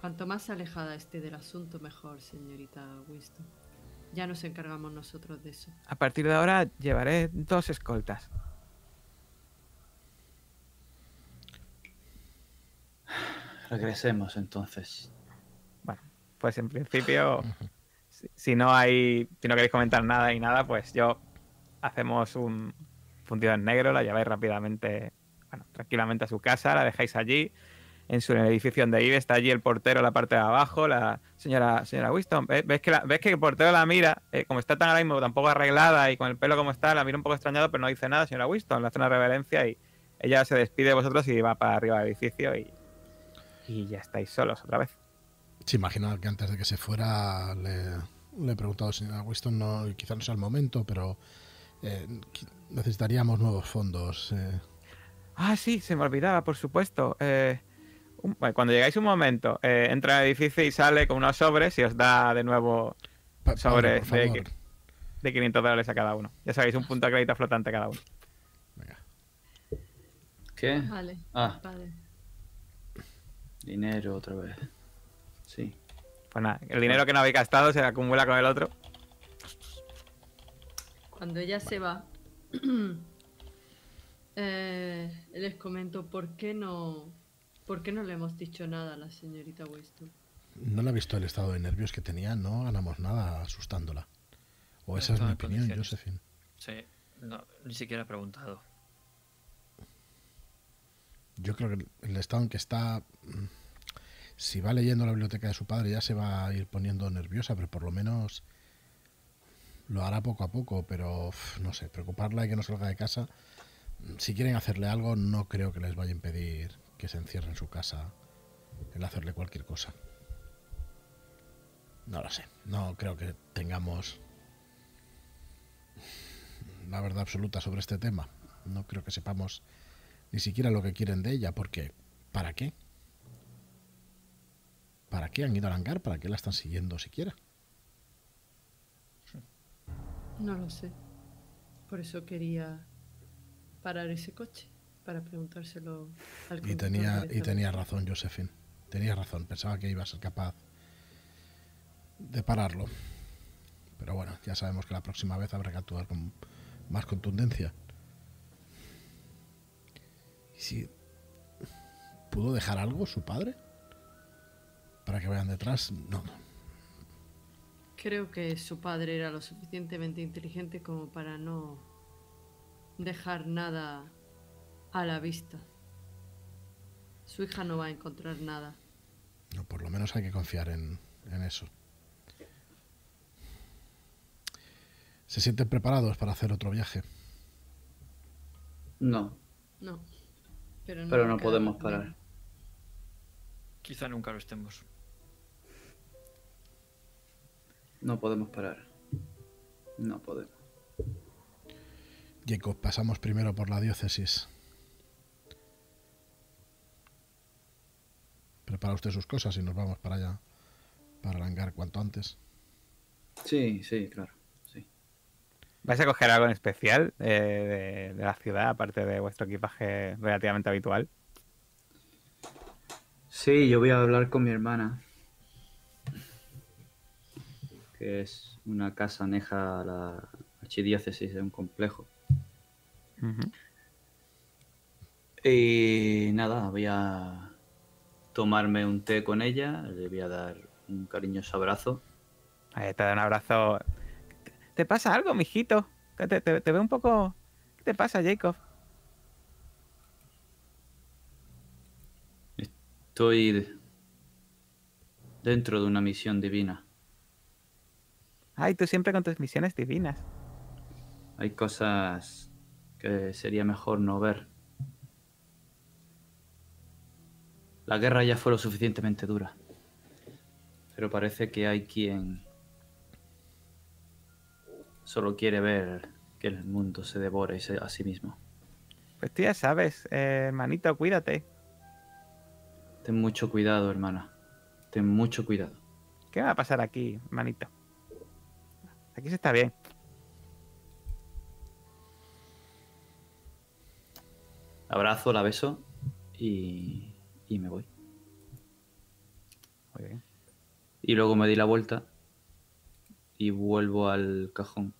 E: Cuanto más alejada esté del asunto, mejor, señorita Winston. Ya nos encargamos nosotros de eso.
A: a partir de ahora llevaré dos escoltas.
D: Regresemos entonces.
A: Bueno, pues en principio, si, no hay, si no queréis comentar nada y nada, pues yo hacemos un fundido en negro, la lleváis rápidamente, bueno, tranquilamente a su casa, la dejáis allí, en su edificio donde vive, está allí el portero en la parte de abajo, la señora, señora Winston, ¿ves, que, la- que el portero la mira, eh, como está tan ahora mismo, tampoco arreglada y con el pelo como está, la mira un poco extrañado, pero no dice nada, señora Winston, le hace una reverencia y ella se despide de vosotros y va para arriba del edificio y, y ya estáis solos otra vez.
C: Sí, imagino que antes de que se fuera le, le he preguntado señor Winston, no, quizá no sea el momento, pero eh, necesitaríamos nuevos fondos. eh.
A: Ah, sí, se me olvidaba, por supuesto. Eh, un- bueno, cuando llegáis un momento, eh, entra al edificio y sale con unos sobres y os da de nuevo
C: Pa-
A: Sobre
C: padre, por
A: de de 500 dólares a cada uno. Ya sabéis, un punto de crédito flotante cada uno.
C: Venga.
D: ¿Qué?
E: Vale.
D: Ah.
E: Vale.
D: Dinero otra vez. Sí.
A: Pues nada, el dinero que no habéis gastado se acumula con el otro.
E: Cuando ella se va, eh, les comento por qué no, por qué no le hemos dicho nada a la señorita Weston.
C: No le ha visto el estado de nervios que tenía, no ganamos nada asustándola. O esa es mi opinión. Josephine.
B: Sí, no, ni siquiera he preguntado.
C: Yo creo que el estado en que está, mm, si va leyendo la biblioteca de su padre ya se va a ir poniendo nerviosa, pero por lo menos lo hará poco a poco, pero no sé, preocuparla y que no salga de casa. Si quieren hacerle algo, no creo que les vaya a impedir que se encierre en su casa el hacerle cualquier cosa. No lo sé, no creo que tengamos la verdad absoluta sobre este tema. No creo que sepamos ni siquiera lo que quieren de ella, porque ¿para qué? ¿Para qué han ido al hangar? ¿Para qué la están siguiendo siquiera?
E: No lo sé. Por eso quería parar ese coche para preguntárselo al
C: Y tenía, y tenía razón, Josephine. Tenía razón, pensaba que iba a ser capaz de pararlo. Pero bueno, ya sabemos que la próxima vez habrá que actuar con más contundencia. ¿Y si pudo dejar algo su padre? Para que vayan detrás. No.
E: Creo que su padre era lo suficientemente inteligente como para no dejar nada a la vista. Su hija no va a encontrar nada.
C: No, por lo menos hay que confiar en, en eso. ¿Se sienten preparados para hacer otro viaje?
D: No,
E: No. Pero no,
D: pero no podemos parar.
B: Quizá nunca lo estemos.
D: No podemos parar. No podemos.
C: Jacob, pasamos primero por la diócesis. Prepara usted sus cosas y nos vamos para allá, para el hangar cuanto antes.
D: Sí, sí, claro. Sí.
A: ¿Vais a coger algo en especial eh, de, de la ciudad, aparte de vuestro equipaje relativamente habitual?
D: Sí, yo voy a hablar con mi hermana. Que es una casa aneja a la archidiócesis de un complejo. Y nada, voy a tomarme un té con ella, le voy a dar un cariñoso abrazo.
A: Ahí te da un abrazo. ¿Te, pasa algo, mijito? Te, te, te veo un poco... ¿Qué te pasa, Jacob?
D: Estoy de- dentro de una misión divina.
A: Ay, tú siempre con tus misiones divinas.
D: Hay cosas que sería mejor no ver. La guerra ya fue lo suficientemente dura. Pero parece que hay quien solo quiere ver que el mundo se devore a sí mismo.
A: Pues tú ya sabes, eh, hermanito, cuídate.
D: Ten mucho cuidado, hermana. Ten mucho cuidado.
A: ¿Qué va a pasar aquí, hermanito? Aquí se está bien.
D: Abrazo, la beso y, y me voy.
A: Muy bien.
D: Y luego me di la vuelta y vuelvo al cajón.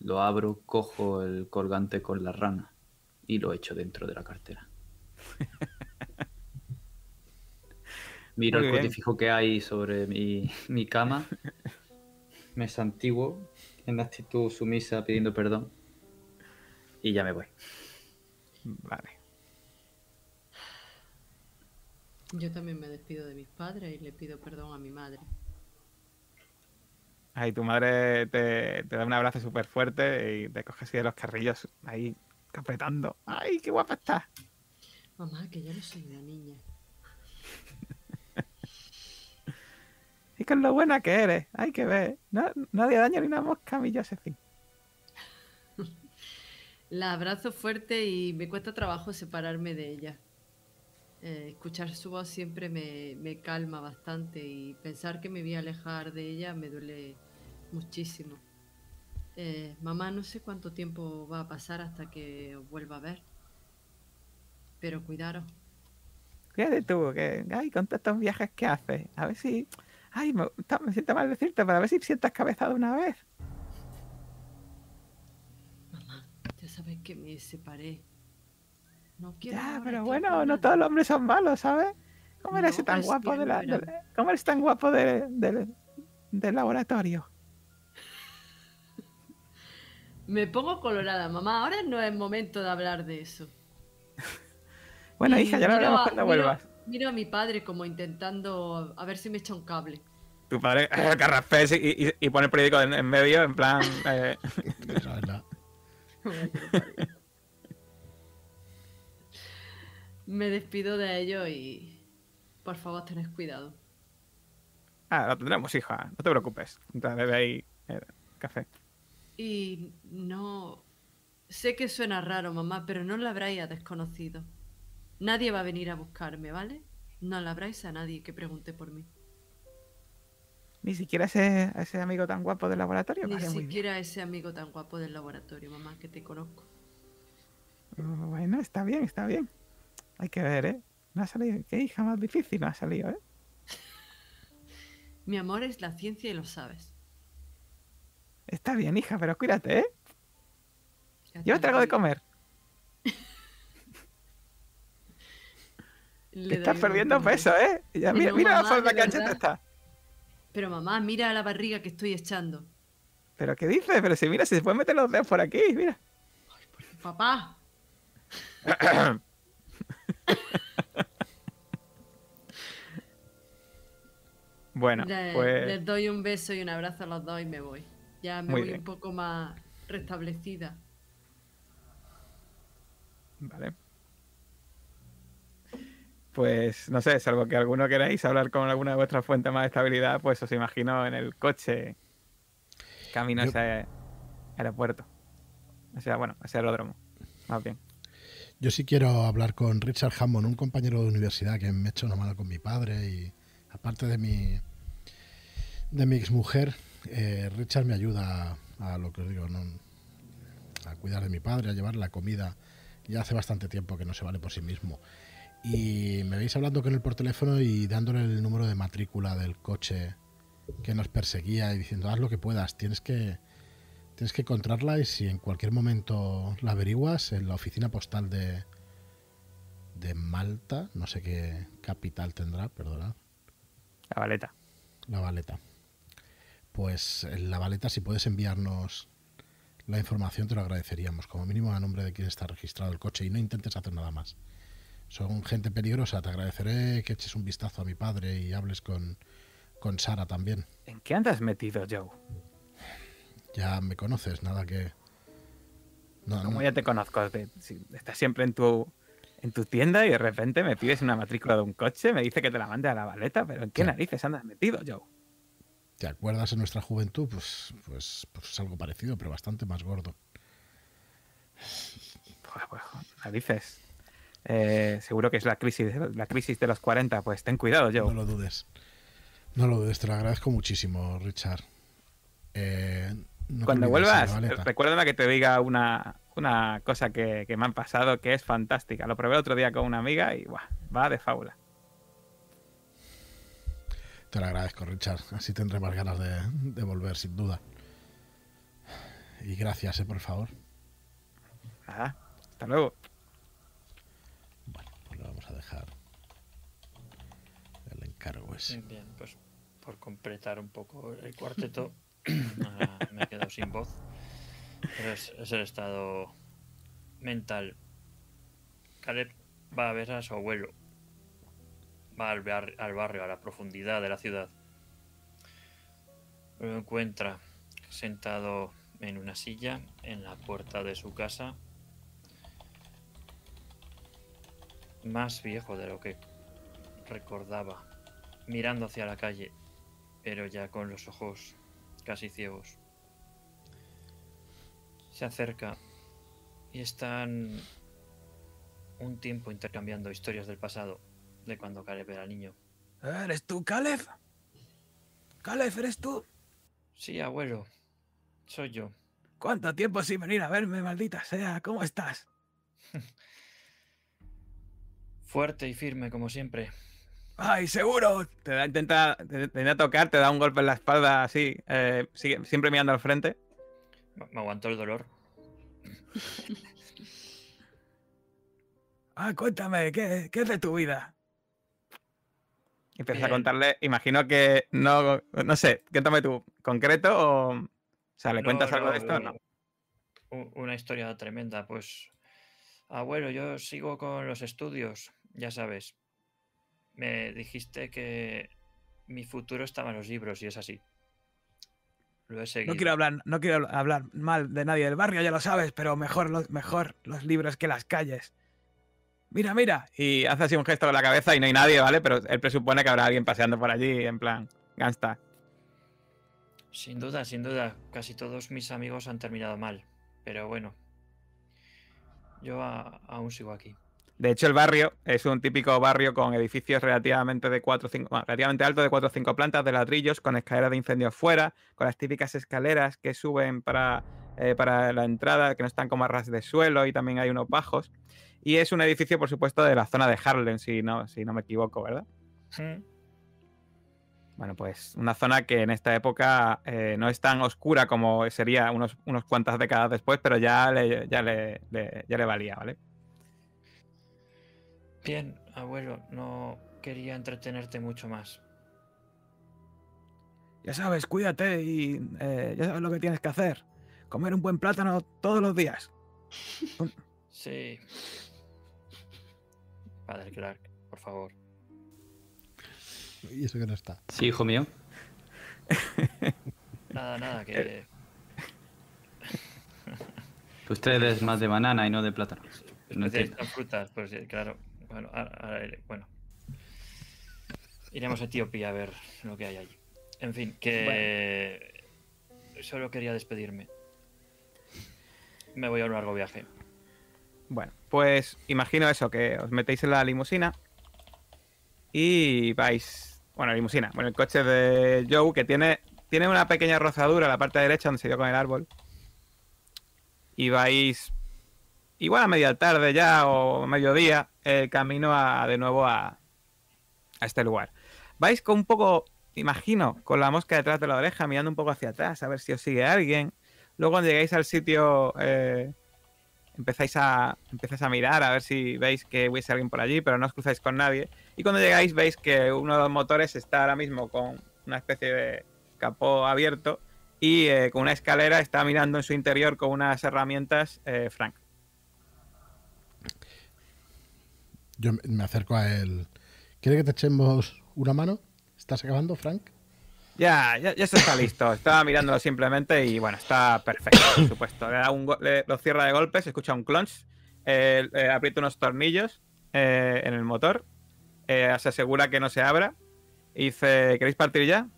D: Lo abro, cojo el colgante con la rana y lo echo dentro de la cartera. Miro
A: Muy
D: el
A: bien.
D: codifijo que hay sobre mi, mi cama. Me santiguo en actitud sumisa pidiendo perdón. Y ya me voy.
A: Vale.
E: Yo también me despido de mis padres y le pido perdón a mi madre.
A: Ay, tu madre te, te da un abrazo súper fuerte y te coge así de los carrillos ahí apretando. ¡Ay, qué guapa estás!
E: Mamá, que ya no soy una niña.
A: Y con lo buena que eres, hay que ver. No, nadie daña ni una mosca, mi Josephine.
E: La abrazo fuerte y me cuesta trabajo separarme de ella. Eh, escuchar su voz siempre me, me calma bastante y pensar que me voy a alejar de ella me duele muchísimo. Eh, mamá, no sé cuánto tiempo va a pasar hasta que os vuelva a ver. Pero cuidaros.
A: Cuídate tú, que ay, con estos viajes que haces. A ver si. Ay, me, me siento mal decirte, pero a ver si sientas cabeza de una vez.
E: Mamá, ya sabes que me separé. No quiero.
A: Ya, pero bueno, no todos los hombres son malos, ¿sabes? ¿Cómo eres
E: No,
A: tan guapo de la, de ¿Cómo eres tan guapo de- del- del laboratorio?
E: Me pongo colorada, mamá. Ahora no es momento de hablar de eso.
A: Bueno,
E: Y
A: hija, ya lo hablamos cuando
E: miro-
A: vuelvas.
E: Miro a mi padre como intentando a ver si me echa un cable.
A: Tu padre carraspés y, y, y pone el periódico en, en medio, en plan. eh,
C: Esa es la-
E: Me despido de ellos y por favor tened cuidado.
A: Ah, lo tendremos, hija. No te preocupes. Bebe ahí eh, café.
E: Y no... Sé que suena raro, mamá, pero no labráis a desconocido. Nadie va a venir a buscarme, ¿vale? No labráis a nadie que pregunte por mí.
A: Ni siquiera ese, ese amigo tan guapo del laboratorio.
E: Ni
A: Vale,
E: siquiera ese amigo tan guapo del laboratorio, mamá, que te conozco.
A: Bueno, está bien, está bien. Hay que ver, ¿eh? No ha salido. Qué hija más difícil no ha salido, ¿eh?
E: Mi amor es la ciencia y lo sabes.
A: Está bien, hija, pero cuídate, ¿eh? Llévate algo de comer.
E: Le
A: estás perdiendo peso, ¿eh? Ya, mira,
E: no,
A: mira la
E: mamá,
A: forma
E: de
A: que
E: verdad.
A: está.
E: Pero mamá, mira la barriga que estoy echando.
A: ¿Pero qué dices? Pero si mira, si se pueden meter los dedos por aquí, mira.
E: Papá,
A: Bueno,
E: le-
A: pues.
E: les doy un beso y un abrazo a los dos y me voy. Ya me
A: Muy
E: voy
A: bien.
E: un poco más restablecida.
A: Vale. Pues no sé, salvo que alguno queráis hablar con alguna de vuestras fuentes más de estabilidad, pues os imagino en el coche camino
C: Yo-
A: ese aeropuerto. O sea, bueno, ese aeródromo, más bien.
C: Yo sí quiero hablar con Richard Hammond, un compañero de universidad que me echa una mano con mi padre y aparte de mi de mi exmujer, eh, Richard me ayuda a, a lo que os digo, ¿no? a cuidar de mi padre, a llevar la comida. Ya hace bastante tiempo que no se vale por sí mismo. Y me veis hablando con él por teléfono y dándole el número de matrícula del coche que nos perseguía y diciendo haz lo que puedas, tienes que tienes que encontrarla y si en cualquier momento la averiguas en la oficina postal de de Malta, no sé qué capital tendrá, perdonad,
A: La baleta.
C: la Valeta. Pues en la Valeta si puedes enviarnos la información te lo agradeceríamos, como mínimo a nombre de quien está registrado el coche y no intentes hacer nada más. Son gente peligrosa, te agradeceré que eches un vistazo a mi padre y hables con, con Sara también.
A: ¿En qué andas metido, Joe?
C: Ya me conoces, nada que... No,
A: Como
C: no,
A: ya te conozco, te- si estás siempre en tu, en tu tienda y de repente me pides una matrícula de un coche, me dice que te la mande a la baleta, pero ¿en qué narices andas metido, Joe?
C: ¿Te acuerdas en nuestra juventud? Pues, pues, pues es algo parecido, pero bastante más gordo.
A: Pues, joder, narices. Eh, seguro que es la crisis, la crisis de los 40, pues ten cuidado, Joe.
C: No lo dudes. No lo dudes, te lo agradezco muchísimo, Richard. Eh, no
A: Cuando vuelvas,
C: baleta.
A: recuérdame que te diga una, una cosa que, que me han pasado que es fantástica. Lo probé otro día con una amiga y buah, va de fábula.
C: Te lo agradezco, Richard. Así tendré más ganas de, de volver, sin duda. Y gracias, eh, por favor.
A: Nada, hasta luego.
C: Bueno, pues lo vamos a dejar.
B: Bien, pues por completar un poco el cuarteto, me he quedado sin voz. Pero es, es el estado mental. Caleb va a ver a su abuelo. Va al, bar- al barrio, a la profundidad de la ciudad. Lo encuentra sentado en una silla en la puerta de su casa. Más viejo de lo que recordaba, mirando hacia la calle, pero ya con los ojos casi ciegos. Se acerca y están un tiempo intercambiando historias del pasado, de cuando Caleb era niño.
A: ¿Eres tú, Caleb? Caleb, ¿eres tú?
B: Sí, abuelo, soy yo.
A: ¿Cuánto tiempo sin venir a verme, maldita sea? ¿Cómo estás?
B: Fuerte y firme, como siempre.
A: ¡Ay, seguro! Te da, intenta, te, te intenta tocar, te da un golpe en la espalda así, eh, sigue- siempre mirando al frente.
B: Me me aguantó el dolor.
A: Ah, cuéntame, ¿qué, qué es de tu vida? Y empiezas a contarle, imagino que no, no sé, cuéntame tú, concreto o... O sea, ¿le
B: No,
A: cuentas algo de esto?
B: no. Una historia tremenda, pues. Abuelo, yo sigo con los estudios, ya sabes. Me dijiste que mi futuro estaba en los libros y es así. Lo he seguido.
A: No quiero hablar, no quiero hablar mal de nadie del barrio, ya lo sabes, pero mejor los, mejor los libros que las calles. Mira, mira. Y hace así un gesto con la cabeza y no hay nadie, ¿vale? Pero él presupone que habrá alguien paseando por allí, en plan, gangsta.
B: Sin duda, sin duda. Casi todos mis amigos han terminado mal. Pero bueno. Yo a- aún sigo aquí.
A: De hecho, el barrio es un típico barrio con edificios relativamente de 4 5, bueno, relativamente altos de 4 o 5 plantas de ladrillos, con escaleras de incendios fuera, con las típicas escaleras que suben para, eh, para la entrada, que no están como a ras de suelo, y también hay unos bajos. Y es un edificio, por supuesto, de la zona de Harlem, si no, si no me equivoco, ¿verdad?
B: Mm,
A: Bueno, pues una zona que en esta época eh, no es tan oscura como sería unos, unos cuantas décadas después, pero ya le, ya le, le- ya le valía, ¿vale?
B: Bien, abuelo, no quería entretenerte mucho más.
A: Ya sabes, cuídate y eh, ya sabes lo que tienes que hacer. Comer un buen plátano todos los días.
B: Sí. Padre Clark, por favor.
C: Y eso que no está.
D: Sí, hijo mío.
B: Nada, nada, que.
D: Usted es más de banana y no de plátano. No
B: en frutas, pues sí, claro. Bueno, iré- bueno. Iremos a Etiopía a ver lo que hay allí. En fin, que. Solo quería despedirme. Me voy a un largo viaje.
A: Bueno, pues imagino eso, que os metéis en la limusina y vais. Bueno, limusina. Bueno, el coche de Joe que tiene, tiene una pequeña rozadura en la parte derecha donde se dio con el árbol. Y vais. Igual a media tarde ya o mediodía, el camino a, de nuevo a, a este lugar. Vais con un poco, imagino, con la mosca detrás de la oreja, mirando un poco hacia atrás, a ver si os sigue alguien. Luego cuando llegáis al sitio, eh, empezáis a, empezáis a mirar a ver si veis que hubiese alguien por allí, pero no os cruzáis con nadie. Y cuando llegáis veis que uno de los motores está ahora mismo con una especie de capó abierto y eh, con una escalera está mirando en su interior con unas herramientas eh, Frank.
C: Yo me- acerco a él. ¿Quiere que te echemos una mano? ¿Estás acabando, Frank?
A: Ya, ya, ya eso está listo. Estaba mirándolo simplemente y bueno, está perfecto, por supuesto. Le da un le- lo cierra de golpe, se escucha un clonch, eh, eh, aprieta unos tornillos eh, en el motor, eh, se asegura que no se abra y dice, ¿queréis partir ya?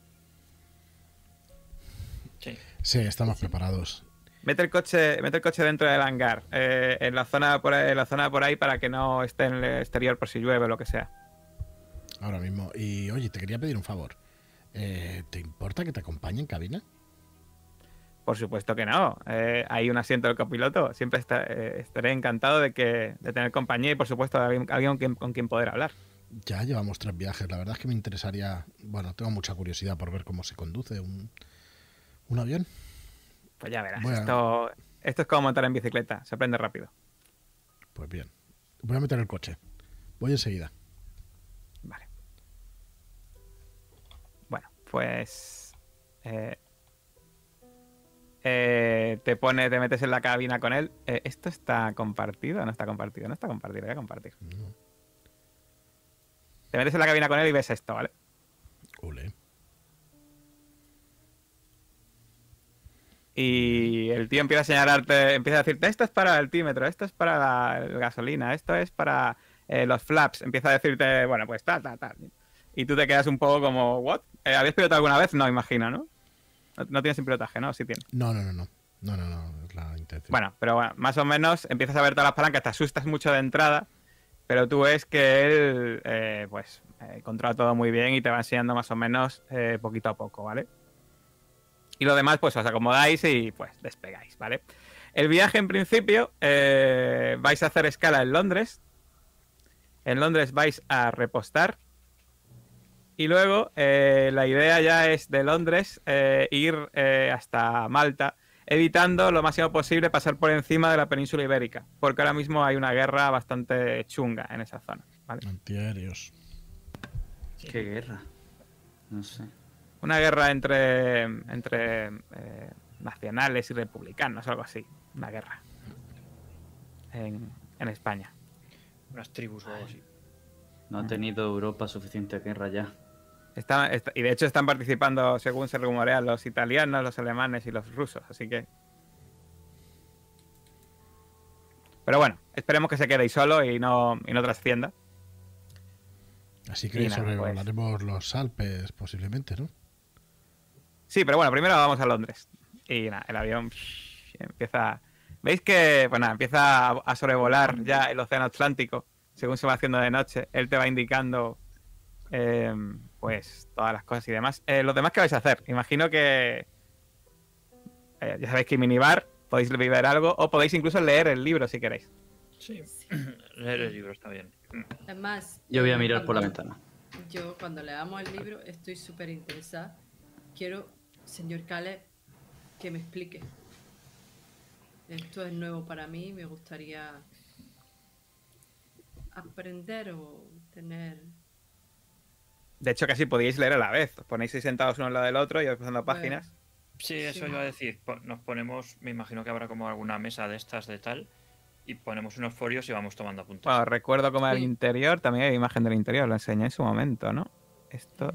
B: Sí.
C: Sí, estamos preparados.
A: Mete el coche, mete el coche dentro del hangar, eh, en la zona por ahí, en la zona por ahí para que no esté en el exterior por si llueve o lo que sea.
C: Ahora mismo. Y oye, te quería pedir un favor. Eh, ¿Te importa que te acompañe en cabina?
A: Por supuesto que no. Eh, hay un asiento del copiloto. Siempre está- eh, estaré encantado de que de tener compañía y por supuesto de alguien, alguien con, quien, con quien poder hablar.
C: Ya llevamos tres viajes. La verdad es que me interesaría. Bueno, tengo mucha curiosidad por ver cómo se conduce un, un avión.
A: Pues ya verás.
C: Bueno.
A: Esto, esto es como montar en bicicleta. Se aprende rápido.
C: Pues bien. Voy a meter el coche. Voy enseguida.
A: Vale. Bueno, pues. eh, eh, te pone, te metes en la cabina con él. Eh, ¿Esto está compartido? No está compartido, no está compartido, voy a compartir.
C: No.
A: Te metes en la cabina con él y ves esto, ¿vale?
C: Ole.
A: Y el tío empieza a señalarte, empieza a decirte, esto es para el altímetro, esto es para la gasolina, esto es para eh, los flaps. Empieza a decirte, bueno, pues tal, tal, tal. Y tú te quedas un poco como, ¿what? Eh, ¿Habías pilotado alguna vez? No, imagino, ¿no? No, no tienes sin pilotaje, ¿no? Sí tienes.
C: No, no, no, no. No, no, no. Es la intención.
A: Bueno, pero bueno, más o menos empiezas a ver todas las palancas, te asustas mucho de entrada, pero tú ves que él, eh, pues, eh, controla todo muy bien y te va enseñando más o menos poquito a poco, ¿vale? Y lo demás, pues os acomodáis y pues despegáis, ¿vale? El viaje, en principio, eh, vais a hacer escala en Londres. En Londres vais a repostar. Y luego eh, la idea ya es de Londres eh, ir eh, hasta Malta, evitando lo máximo posible pasar por encima de la península ibérica, porque ahora mismo hay una guerra bastante chunga en esa zona. ¿vale?
C: Antiaéreos.
D: ¿Qué guerra? No sé.
A: Una guerra entre, entre eh, nacionales y republicanos, algo así. Una guerra. En, en España.
B: Unas tribus o algo así.
D: No ha tenido Europa suficiente guerra ya.
A: Está- está- y de hecho están participando, según se rumorea, los italianos, los alemanes y los rusos. Así que. Pero bueno, esperemos que se quede ahí solo y no, y no trascienda.
C: Así que
A: nada,
C: sobrevolaremos los Alpes posiblemente, ¿no?
A: Sí, pero bueno, primero vamos a Londres. Y nada, el avión psh, empieza. ¿Veis que bueno, empieza a, sobrevolar ya el océano Atlántico? Según se va haciendo de noche, él te va indicando eh, pues todas las cosas y demás. Eh, los demás, ¿qué vais a hacer? Imagino que eh, ya sabéis que minibar, podéis beber algo o podéis incluso leer el libro si queréis.
B: Sí. Leer el libro está bien.
E: Además,
D: Yo voy a mirar por la ventana.
E: Yo cuando leamos el libro estoy súper interesada. Quiero, señor Caleb, que me explique. Esto es nuevo para mí, me gustaría aprender o tener...
A: De hecho, casi podíais leer a la vez. Os ponéis ahí sentados uno al lado del otro y vais pasando
E: Bueno.
A: páginas.
B: Sí, eso
E: Sí.
B: iba a decir. Nos ponemos, me imagino que habrá como alguna mesa de estas de tal, y ponemos unos folios y vamos tomando apuntes.
A: Bueno, recuerdo como el
E: Sí.
A: interior, también hay imagen del interior, lo enseñé en su momento, ¿no? Esto.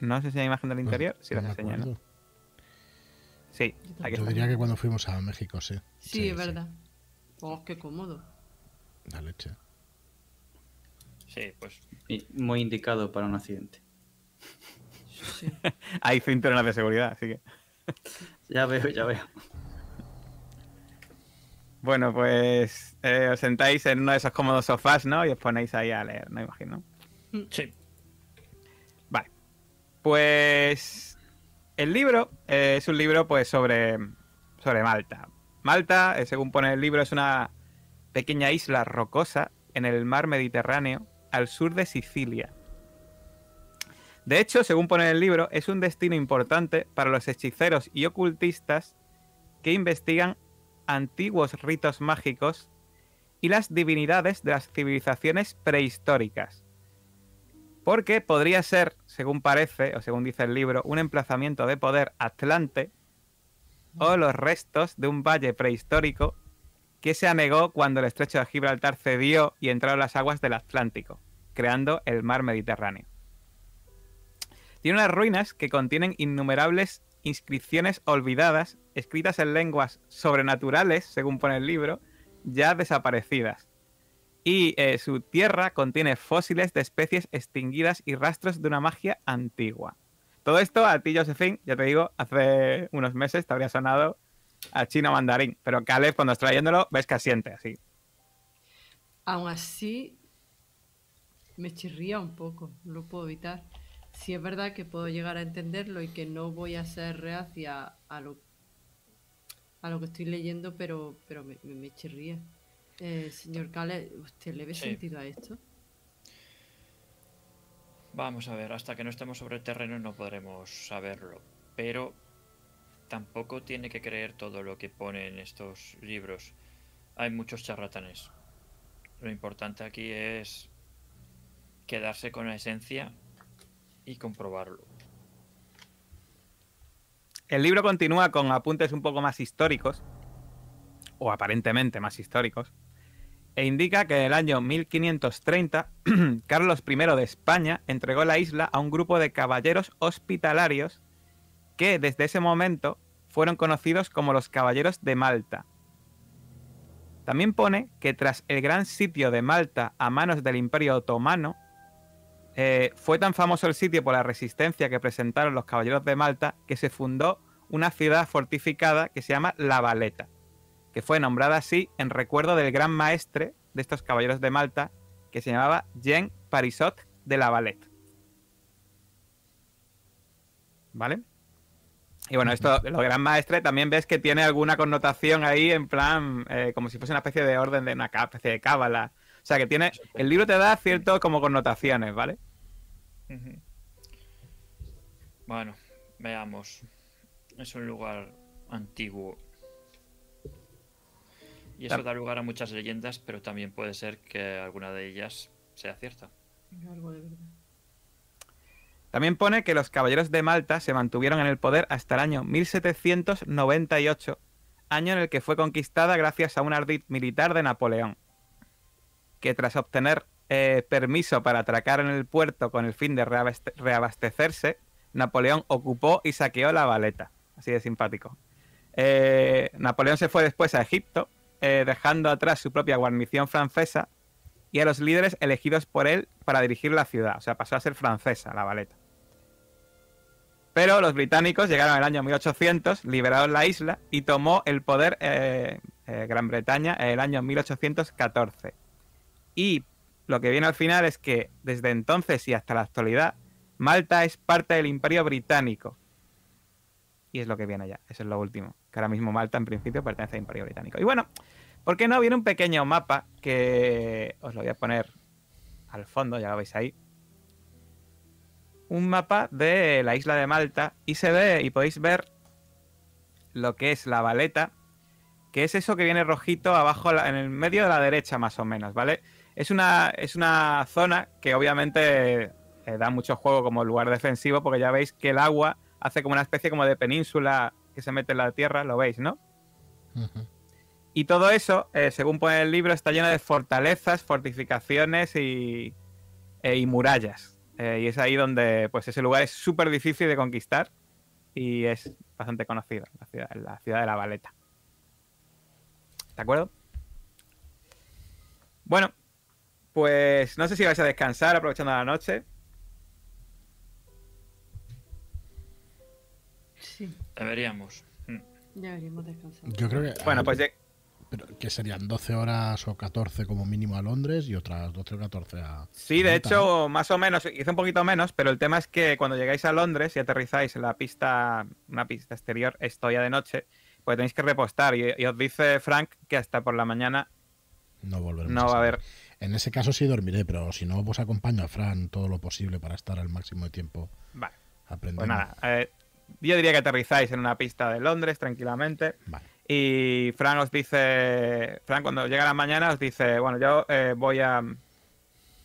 A: ¿No os enseña imagen del interior? Sí,
C: No
A: lo
C: me
A: enseñé, ¿no? Sí, aquí
C: Yo
A: está.
C: diría que cuando fuimos a México, sí.
E: Sí, es verdad. Oh, qué cómodo.
C: La leche.
B: Sí, pues
D: muy indicado para un accidente.
E: Sí.
A: Hay cinturones de seguridad, así que.
D: Ya veo, ya veo.
A: Bueno, pues eh, os sentáis en uno de esos cómodos sofás, ¿no? Y os ponéis ahí a leer, ¿no? Imagino.
B: sí.
A: Pues el libro eh, es un libro pues sobre, sobre Malta. Malta, eh, según pone el libro, es una pequeña isla rocosa en el mar Mediterráneo al sur de Sicilia. De hecho, según pone el libro, es un destino importante para los hechiceros y ocultistas que investigan antiguos ritos mágicos y las divinidades de las civilizaciones prehistóricas. Porque podría ser, según parece, o según dice el libro, un emplazamiento de poder atlante o los restos de un valle prehistórico que se anegó cuando el estrecho de Gibraltar cedió y entraron las aguas del Atlántico, creando el mar Mediterráneo. Tiene unas ruinas que contienen innumerables inscripciones olvidadas, escritas en lenguas sobrenaturales, según pone el libro, ya desaparecidas. Y eh, su tierra contiene fósiles de especies extinguidas y rastros de una magia antigua. Todo esto a ti, Josephine, ya te digo, hace unos meses te habría sonado a chino mandarín, pero Caleb, cuando está leyéndolo, ves que asiente así.
E: Aún así, me chirría un poco, no lo puedo evitar. Si es verdad que puedo llegar a entenderlo y que no voy a ser reacia a lo, que estoy leyendo, pero, pero me chirría. Eh, señor Cale, ¿usted le ve
B: Sí.
E: sentido a esto?
B: Vamos a ver, hasta que no estemos sobre el terreno no podremos saberlo. Pero tampoco tiene que creer todo lo que pone en estos libros. Hay muchos charlatanes. Lo importante aquí es quedarse con la esencia y comprobarlo.
A: El libro continúa con apuntes un poco más históricos, o aparentemente más históricos, e indica que en el año 1530 Carlos I de España entregó la isla a un grupo de caballeros hospitalarios que desde ese momento fueron conocidos como los Caballeros de Malta. También pone que tras el gran sitio de Malta a manos del Imperio Otomano, eh, fue tan famoso el sitio por la resistencia que presentaron los caballeros de Malta que se fundó una ciudad fortificada que se llama La Valeta, que fue nombrada así en recuerdo del gran maestre de estos caballeros de Malta que se llamaba Jean Parisot de La Valette. ¿Vale? Y bueno, esto, lo gran maestre, también ves que tiene alguna connotación ahí en plan, eh, como si fuese una especie de orden de una especie de cábala O sea que tiene. El libro te da cierto como connotaciones, ¿vale?
B: Bueno, veamos. Es un lugar antiguo. Y eso da lugar a muchas leyendas, pero también puede ser que alguna de ellas sea cierta.
E: Algo de verdad.
A: También pone que los caballeros de Malta se mantuvieron en el poder hasta el año 1798, año en el que fue conquistada gracias a un ardid militar de Napoleón, que tras obtener eh, permiso para atracar en el puerto con el fin de reabaste- reabastecerse, Napoleón ocupó y saqueó la Valeta. Así de simpático. Eh, Napoleón se fue después a Egipto, eh, dejando atrás su propia guarnición francesa y a los líderes elegidos por él para dirigir la ciudad. O sea, pasó a ser francesa la Valeta. Pero los británicos llegaron el año 1800, liberaron la isla y tomó el poder eh, eh, Gran Bretaña en el año 1814. Y lo que viene al final es que desde entonces y hasta la actualidad, Malta es parte del Imperio Británico. Y es lo que viene ya, eso es lo último. Que ahora mismo Malta en principio pertenece al Imperio Británico. Y bueno, ¿por qué no? Viene un pequeño mapa que os lo voy a poner al fondo, ya lo veis ahí. Un mapa de la isla de Malta y se ve y podéis ver lo que es la valeta, que es eso que viene rojito abajo en el medio de la derecha más o menos, ¿vale? Es una, es una zona que obviamente eh, da mucho juego como lugar defensivo porque ya veis que el agua hace como una especie como de península que se mete en la tierra, lo veis, ¿no? Y todo eso, eh, según pone el libro, está lleno de fortalezas, fortificaciones y, eh, y murallas. Eh, y es ahí donde, pues ese lugar es súper difícil de conquistar y es bastante conocido, la ciudad, la ciudad de la Valeta. ¿De acuerdo? Bueno, pues no sé si vais a descansar aprovechando la noche.
B: Deberíamos.
E: Ya veríamos descansar.
C: Yo creo que.
A: Bueno, pues lle-
C: Pero que serían 12 horas o 14 como mínimo a Londres y otras 12 o 14 a.
A: Sí, de hecho, más o menos, hice un poquito menos, pero el tema es que cuando llegáis a Londres y aterrizáis en la pista, una pista exterior, esto ya de noche, pues tenéis que repostar. Y, y os dice Frank que hasta por la mañana
C: ¿no? Volveremos.
A: no va a haber.
C: En ese caso sí dormiré, pero si no, pues acompaño a Fran todo lo posible para estar al máximo de tiempo
A: Vale,
C: aprendiendo.
A: pues nada. eh, yo diría que aterrizáis en una pista de Londres tranquilamente.
C: Vale.
A: Y Frank os dice. Frank, cuando llega la mañana, os dice: Bueno, yo eh, voy a.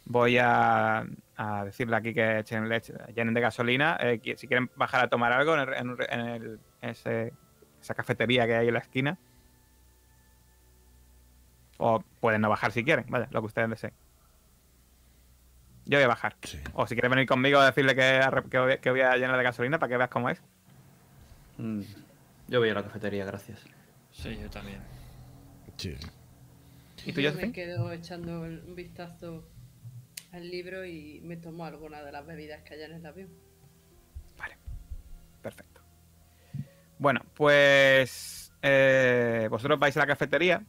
A: Voy a, a decirle aquí que echen leche, llenen de gasolina. eh, si quieren bajar a tomar algo en, el- en un re- en el- ese- esa cafetería que hay en la esquina. O pueden no bajar si quieren, vaya, lo que ustedes deseen. Yo voy a bajar.
C: Sí.
A: O si quieres venir conmigo a decirle que voy, que voy a llenar de gasolina para que veas cómo es.
D: Mm, Yo voy a la cafetería, gracias.
B: Sí, yo también.
C: Sí.
A: ¿Y tú,
E: Yo me quedo echando un vistazo al libro y me tomo alguna de las bebidas que haya en el avión.
A: Vale. Perfecto. Bueno, pues eh, vosotros vais a la cafetería.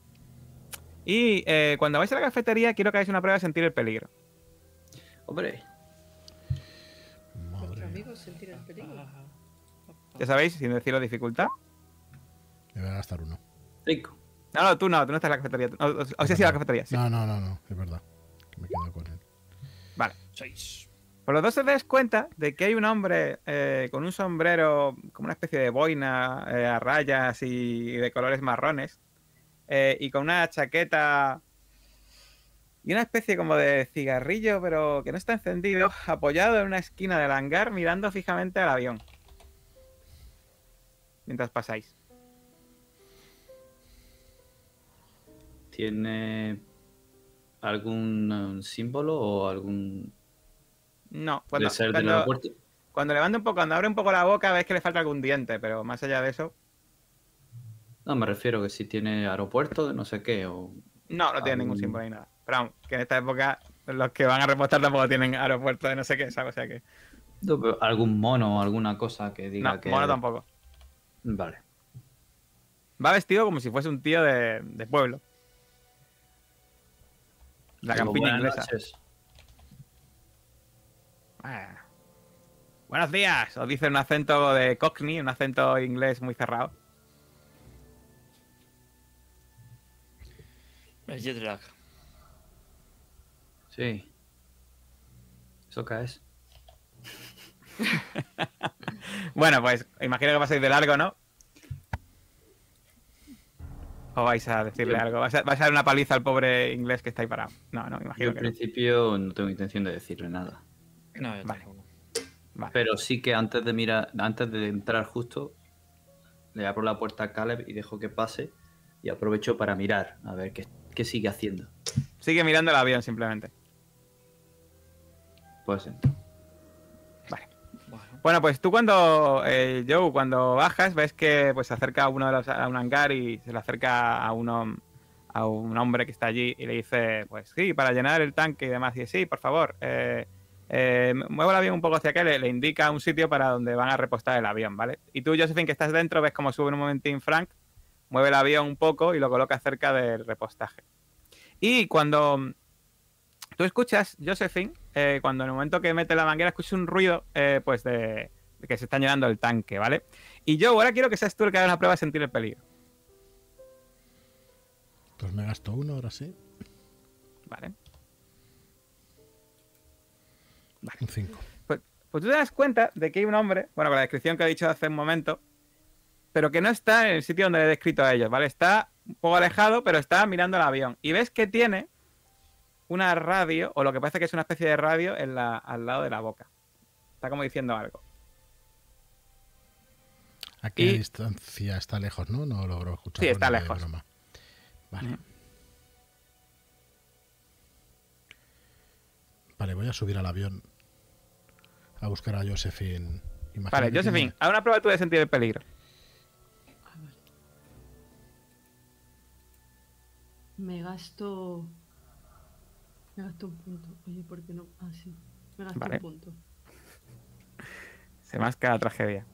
A: Y eh, cuando vais a la cafetería, quiero que hagáis una prueba de sentir el peligro.
D: Hombre,
A: Ya sabéis, sin decir la dificultad.
C: Me voy a gastar uno.
D: cinco.
A: No, no, tú no, tú no estás en la cafetería. tú- O, o sí has ido a la cafetería, sí.
C: No, no, no, no, es verdad. Me quedo con él.
A: Vale.
B: Seis.
A: Pues los dos os dais cuenta de que hay un hombre eh, con un sombrero, como una especie de boina eh, a rayas y de colores marrones, eh, y con una chaqueta y una especie como de cigarrillo, pero que no está encendido, apoyado en una esquina del hangar mirando fijamente al avión. Mientras pasáis.
D: ¿Tiene algún um, símbolo o algún.
A: No, cuando, cuando, cuando levanta un poco, cuando abre un poco la boca, ves que le falta algún diente, pero más allá de eso,
D: No, me refiero que si tiene aeropuerto de no sé qué o.
A: No, no tiene ningún símbolo ni nada. Pero vamos, que en esta época los que van a repostar tampoco tienen aeropuerto de no sé qué, ¿sabes? O sea que.
D: No, pero algún mono o alguna cosa que diga
A: No,
D: que.
A: mono tampoco.
D: Vale.
A: Va vestido como si fuese un tío de, de pueblo. La
D: Digo,
A: campiña
D: buenas
A: inglesa.
D: noches.
A: Ah. Buenos días, os dice un acento de cockney, un acento inglés muy cerrado.
B: El jet lag.
D: Sí. Eso caes.
A: Bueno, pues imagino que vas a ir de largo, ¿no? ¿O vais a decirle
D: Yo-
A: algo? ¿Vais a, vais a dar una paliza al pobre inglés que está ahí parado? No, no,
D: Yo
A: imagino
D: en
A: que no.
D: principio no tengo intención de decirle nada.
B: No, yo
A: Vale.
D: Pero sí que antes de mirar, antes de entrar justo, le abro la puerta a Caleb y dejo que pase. Y aprovecho para mirar, a ver qué, qué sigue haciendo.
A: Sigue mirando el avión simplemente.
D: Pues entro.
B: Bueno,
A: pues tú cuando, eh, cuando bajas, ves que pues se acerca a uno de los, a un hangar y se le acerca a uno a un hombre que está allí y le dice, pues sí, para llenar el tanque y demás. Y dice, sí, por favor, eh, eh, muevo el avión un poco hacia acá, le, le indica un sitio para donde van a repostar el avión, ¿vale? Y tú, Josephine, que estás dentro, ves cómo sube un momentín Frank, mueve el avión un poco y lo coloca cerca del repostaje. Y cuando tú escuchas, Josephine, eh, cuando en el momento que mete la manguera escuchas un ruido, eh, pues de, de que se está llenando el tanque, ¿vale? Y yo ahora quiero que seas tú el que haga una prueba de sentir el peligro,
C: Pues me gasto uno, ahora sí.
A: ¿vale?
C: Un 5.
A: Pues, pues tú te das cuenta de que hay un hombre, bueno, con la descripción que he dicho hace un momento, pero que no está en el sitio donde le he descrito a ellos, ¿vale? Está un poco alejado, pero está mirando el avión. Y ves que tiene una radio, o lo que parece que es una especie de radio, en la, al lado de la boca. Está como diciendo algo.
C: ¿A qué
A: Y-
C: distancia está lejos, no? No logro escuchar.
A: Sí, está lejos.
C: Vale. Vale, voy a subir al avión a buscar a Josephine.
A: Vale, Josephine,
C: tiene-
A: haz una prueba tú de sentir el peligro.
E: A ver. Me gasto. Me gasto un punto. Oye, ¿por qué no? Ah, sí. Me gasto
A: Vale.
E: un punto.
A: Se masca la tragedia.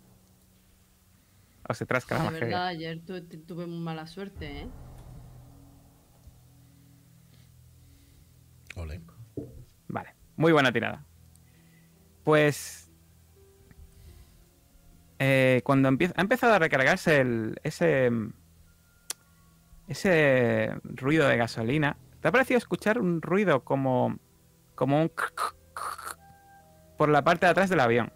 A: O se trasca la tragedia.
E: verdad, ayer tu- tu- tuve muy mala suerte, ¿eh?
C: Ole.
A: Vale, muy buena tirada. Pues. eh, cuando empieza, ha empezado a recargarse el, ese. Ese ruido de gasolina. ¿Te ha parecido escuchar un ruido como. como un. por la parte de atrás del avión?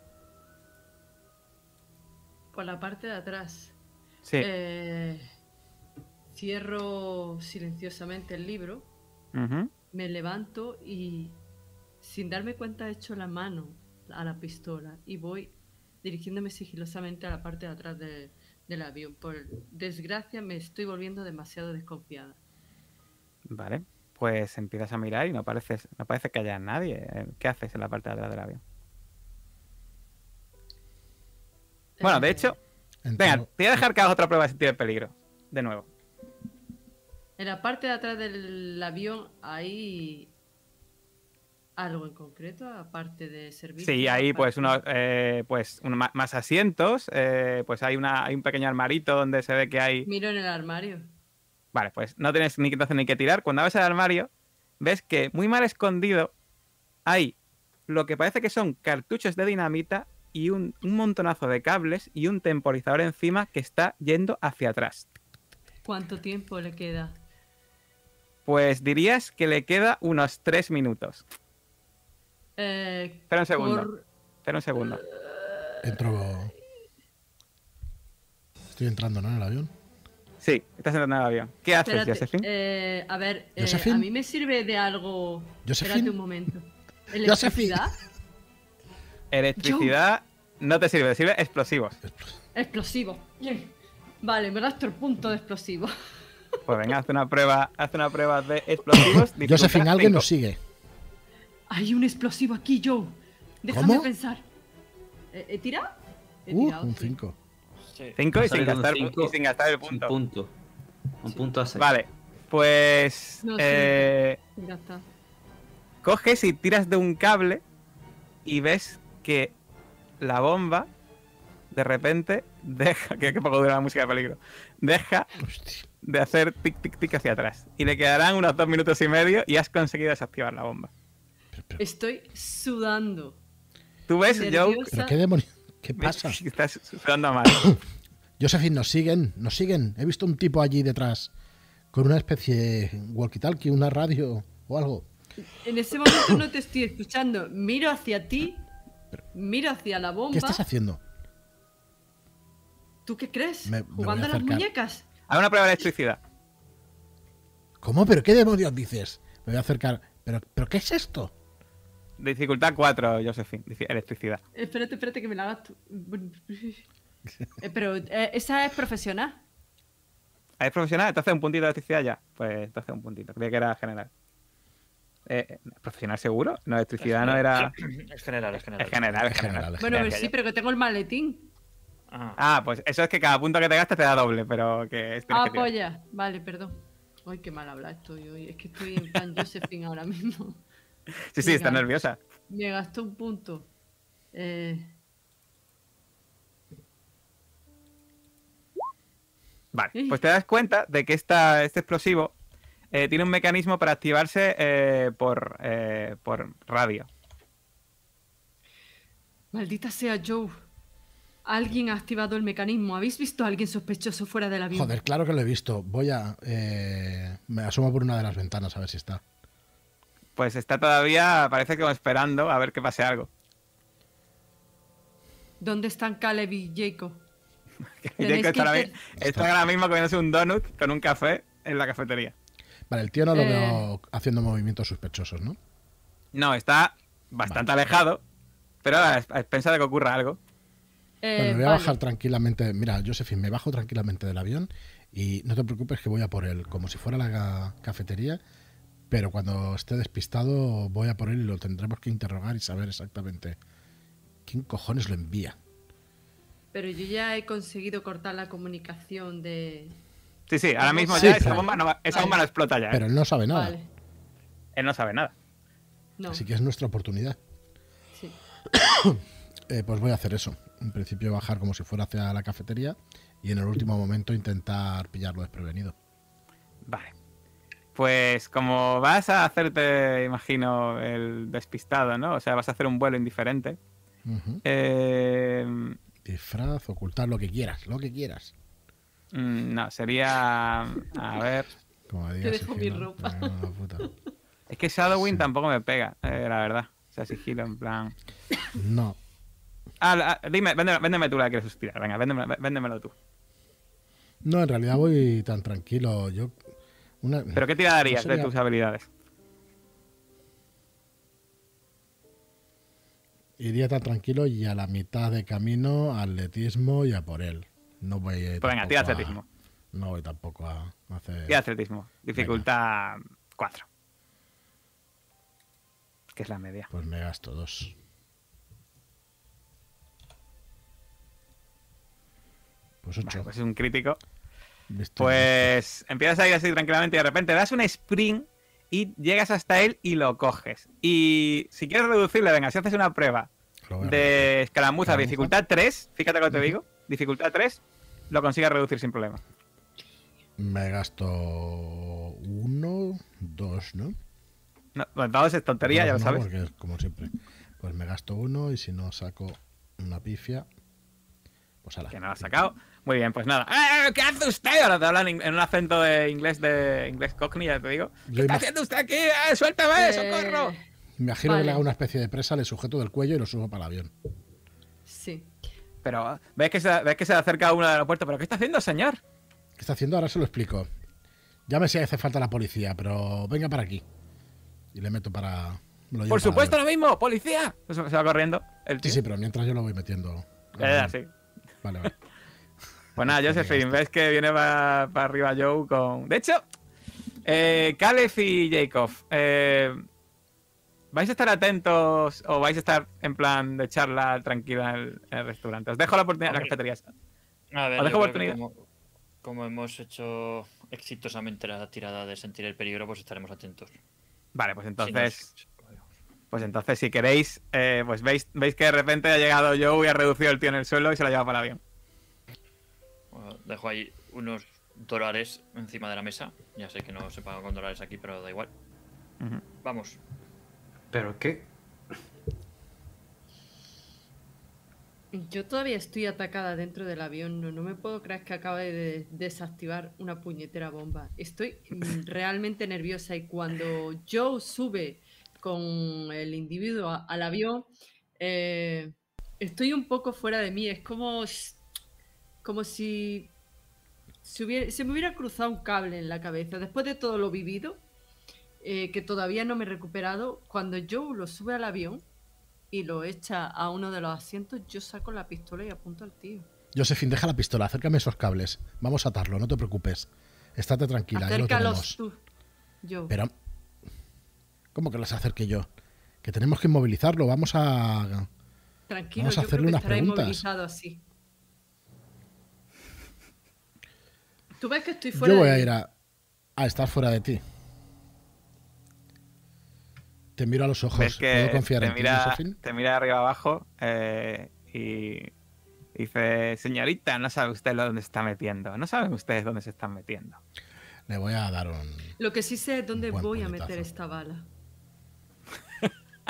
E: Por la parte de atrás.
A: Sí.
E: Eh, cierro silenciosamente el libro,
A: Ujú.
E: me levanto y sin darme cuenta echo la mano a la pistola y voy dirigiéndome sigilosamente a la parte de atrás de- del avión. Por desgracia me estoy volviendo demasiado desconfiada.
A: Vale. Pues empiezas a mirar y no parece, no parece que haya nadie. Eh, ¿Qué haces en la parte de atrás del avión? Bueno, de hecho,
C: Entro-
A: venga, te voy a dejar que hagas otra prueba de sentir el peligro. De nuevo.
E: En la parte de atrás del avión hay algo en concreto, aparte de servicio.
A: Sí, hay pues unos eh, pues ma- más asientos, eh, pues hay una hay un pequeño armarito donde se ve que hay.
E: Miro en el armario.
A: Vale, pues no tienes ni que entonces ni que tirar. Cuando abres el armario, ves que muy mal escondido hay lo que parece que son cartuchos de dinamita y un, un montonazo de cables y un temporizador encima que está yendo hacia atrás.
E: ¿Cuánto tiempo le queda?
A: Pues dirías que le queda unos tres minutos.
E: Eh,
A: Espera un segundo. Espera un segundo.
C: Entro. Estoy entrando, ¿no? En el avión.
A: Sí, estás entrando en el avión. ¿Qué haces,
E: Espérate,
A: Josephine?
E: eh, a ver, eh,
C: ¿Josephine?
E: a mí me sirve de algo.
C: ¿Josephine?
E: Espérate un momento. ¿Electricidad?
A: Electricidad no te sirve, te sirve explosivos.
E: Explosivo. Bien. Vale, me gasto el punto de explosivo.
A: Pues venga, haz una prueba, haz una prueba de explosivos.
C: Josephine, alguien
A: cinco.
C: nos sigue.
E: Hay un explosivo aquí, Joe. Déjame
C: ¿Cómo?
E: pensar. ¿He, he tirado? He
C: Uh,
E: tirado,
C: un
E: sí.
C: 5.
B: Sí.
A: Cinco y sin, gastar,
D: cinco.
A: y sin gastar el
D: Un
A: punto.
D: punto. Un punto a seis.
A: Vale, pues
E: No, sí.
A: eh, coges y tiras de un cable y ves que la bomba de repente deja, que, que poco dura la música de peligro, deja
C: Hostia.
A: de hacer tic tic tic hacia atrás. Y le quedarán unos dos minutos y medio y has conseguido desactivar la bomba.
E: Estoy sudando.
A: Tú ves, Joe,
C: qué demonios. ¿Qué pasa?
A: estás sudando mal.
C: Josephine, nos siguen, nos siguen. He visto un tipo allí detrás con una especie de walkie-talkie, una radio o algo.
E: En ese momento no te estoy escuchando. Miro hacia ti, miro hacia la bomba.
C: ¿Qué estás haciendo?
E: ¿Tú qué crees?
C: Me- me voy a
E: ¿Jugando a las muñecas?
A: Haz una prueba de electricidad.
C: ¿Cómo? ¿Pero qué demonios dices? Me voy a acercar. ¿Pero, ¿pero qué es esto?
A: Dificultad 4, Josephine. Electricidad.
E: Espérate, espérate que me la hagas tú. Eh, pero eh, esa es profesional.
A: ¿Es profesional? Entonces un puntito de electricidad ya. Pues entonces un puntito. Creía que era general. Eh, ¿Profesional seguro? No, electricidad no era.
B: Es general, es general.
A: Es general, es
C: Es
A: general.
C: general.
E: Bueno, pues
A: ya,
E: sí, pero que tengo el maletín.
B: Ah,
A: Ah, pues eso es que cada punto que te gastas te da doble, pero que
E: Ah, polla. Vale, perdón. Ay, qué mal habla estoy hoy. Es que estoy en plan Josephine ahora mismo.
A: Sí, sí, está nerviosa.
E: Me gastó un punto. Eh,
A: Vale, pues te das cuenta de que esta, este explosivo eh, tiene un mecanismo para activarse eh, por, eh, por radio.
E: maldita sea Joe. Alguien ha activado el mecanismo. ¿Habéis visto a alguien sospechoso fuera del avión?
C: Joder, claro que lo he visto. Voy a. eh, me asomo por una de las ventanas a ver si está.
A: Pues está todavía, parece como esperando a ver que pase algo.
E: ¿Dónde están Caleb y Jacob?
A: Jacob está,
E: que
A: ahora, está ahora mismo comiéndose un donut con un café en la cafetería.
C: Vale, el tío no lo
E: Eh.
C: veo haciendo movimientos sospechosos, ¿no?
A: No, está bastante alejado, pero a expensas de que ocurra algo.
E: Eh,
C: Bueno, me voy a
E: vale.
C: bajar tranquilamente. Mira, Josephine, me bajo tranquilamente del avión y no te preocupes que voy a por él, como si fuera la ca- cafetería. Pero cuando esté despistado, voy a por él y lo tendremos que interrogar y saber exactamente quién cojones lo envía.
E: Pero yo ya he conseguido cortar la comunicación de...
A: Sí, sí, ahora mismo
C: Sí,
A: ya
C: pero-
A: esa bomba no, va- esa
E: Vale.
A: bomba no explota ya. ¿eh?
C: Pero él no sabe nada.
E: Vale.
A: Él no sabe nada.
E: No,
C: Así que es nuestra oportunidad.
E: sí.
C: Eh, pues voy a hacer eso. En principio bajar como si fuera hacia la cafetería y en el último momento intentar pillarlo desprevenido.
A: Vale. Pues como vas a hacerte, imagino, el despistado, ¿no? O sea, vas a hacer un vuelo indiferente. Eh,
C: Disfraz, ocultar lo que quieras, lo que quieras.
A: mm, no, sería... A ver...
C: Como digas,
E: dejo mi ropa.
C: puta.
A: Es que Shadowing tampoco me pega, eh, la verdad. O sea, sigilo en plan...
C: No,
A: Ah, la- ah, dime, véndeme, véndeme tú la que quieres suspirar. Venga, véndemelo, véndemelo tú.
C: no, en realidad voy tan tranquilo. Yo. Una,
A: ¿Pero qué harías
C: no
A: de
C: sería-
A: tus habilidades?
C: Iría tan tranquilo y a la mitad de camino atletismo y a por él. No voy a.
A: Pues venga, tira
C: a-
A: atletismo.
C: No voy tampoco a hacer.
A: Tira atletismo. Dificultad 4. Que es la media.
C: Pues me gasto dos. Pues
A: Vale,
C: ocho.
A: pues es un crítico. Pues empiezas a ir así tranquilamente y de repente das un sprint y llegas hasta él y lo coges. Y si quieres reducirle, venga, si haces una prueba de escaramuza,
C: Escaramuza.
A: dificultad 3, fíjate lo que te digo, dificultad 3, lo consigues reducir sin problema.
C: Me gasto uno, dos, ¿no?
A: No, todo es tontería, ya lo
C: no,
A: sabes.
C: Porque es como siempre. Pues me gasto uno y si no saco una pifia, pues a la.
A: Que no lo has sacado. Muy bien, pues nada. ¡Eh, ¿Qué hace usted? Ahora te hablan en un acento de inglés de inglés cockney, ya te digo. ¿Qué está haciendo usted aquí? ¡Eh, suéltame!
E: Eh,
A: ¡Socorro!
C: Me imagino que le hago una especie de presa, le sujeto del cuello y lo subo para el avión.
E: Sí.
A: Pero ves que, se, ves que se acerca uno del aeropuerto. ¿Pero qué está haciendo, señor?
C: ¿Qué está haciendo? Ahora se lo explico. Llámese si hace falta la policía, pero venga para aquí. Y le meto para. me lo llevo
A: Por supuesto, lo mismo, policía. Se va corriendo. El
C: avión.
A: tío.
C: Sí, sí, pero mientras yo lo voy metiendo.
A: Ya, ya, sí.
C: Vale, vale.
A: Pues nada,
C: Hostia,
A: Josephine, ves que viene para arriba Joe con. De hecho, eh, Caleb y Jacob, eh, ¿vais a estar atentos o vais a estar en plan de charla tranquila en el, en el restaurante? Os dejo la oportunidad en la
B: Hombre.
A: cafetería.
B: A ver,
A: Os dejo oportunidad.
B: Como, como hemos hecho exitosamente la tirada de sentir el peligro, pues estaremos atentos.
A: Vale, pues
B: Si
A: entonces,
B: nos-
A: pues entonces si queréis, eh, pues veis, veis que de repente ha llegado Joe y ha reducido el tío en el suelo y se lo ha llevado para el avión.
B: Bueno, dejo ahí unos dólares encima de la mesa. Ya sé que no se paga con dólares aquí, pero da igual. Vamos.
D: ¿Pero qué?
E: Yo todavía estoy atacada dentro del avión. No, no me puedo creer que acabe de desactivar una puñetera bomba. Estoy mm, realmente nerviosa y cuando Joe sube con el individuo al avión, eh, estoy un poco fuera de mí. Es como, como si se, hubiera- se me hubiera cruzado un cable en la cabeza. Después de todo lo vivido, eh, que todavía no me he recuperado, cuando Joe lo sube al avión y lo echa a uno de los asientos, yo saco la pistola y apunto al tío.
C: Josephine, deja la pistola, acércame esos cables. Vamos a atarlo, no te preocupes. Estate tranquila, ya lo
E: Acércalos
C: tenemos.
E: tú. Joe.
C: Pero. ¿Cómo que las acerque yo? Que tenemos que inmovilizarlo, vamos a.
E: Tranquilo,
C: vamos a
E: yo
C: hacerle
E: creo que
C: unas
E: estará
C: preguntas.
E: inmovilizado así. Tú ves que estoy fuera
C: Yo voy
E: de
C: a ir a. a estar fuera de ti. Te miro a los ojos.
A: Que
C: ¿Puedo confiar
A: te
C: en ti,
A: mira,
C: Josephine?
A: te mira de arriba abajo eh, y dice, señorita, no sabe usted dónde se está metiendo. No saben ustedes dónde se están metiendo.
C: Le voy a dar un.
E: Lo que sí sé es dónde voy a meter esta bala.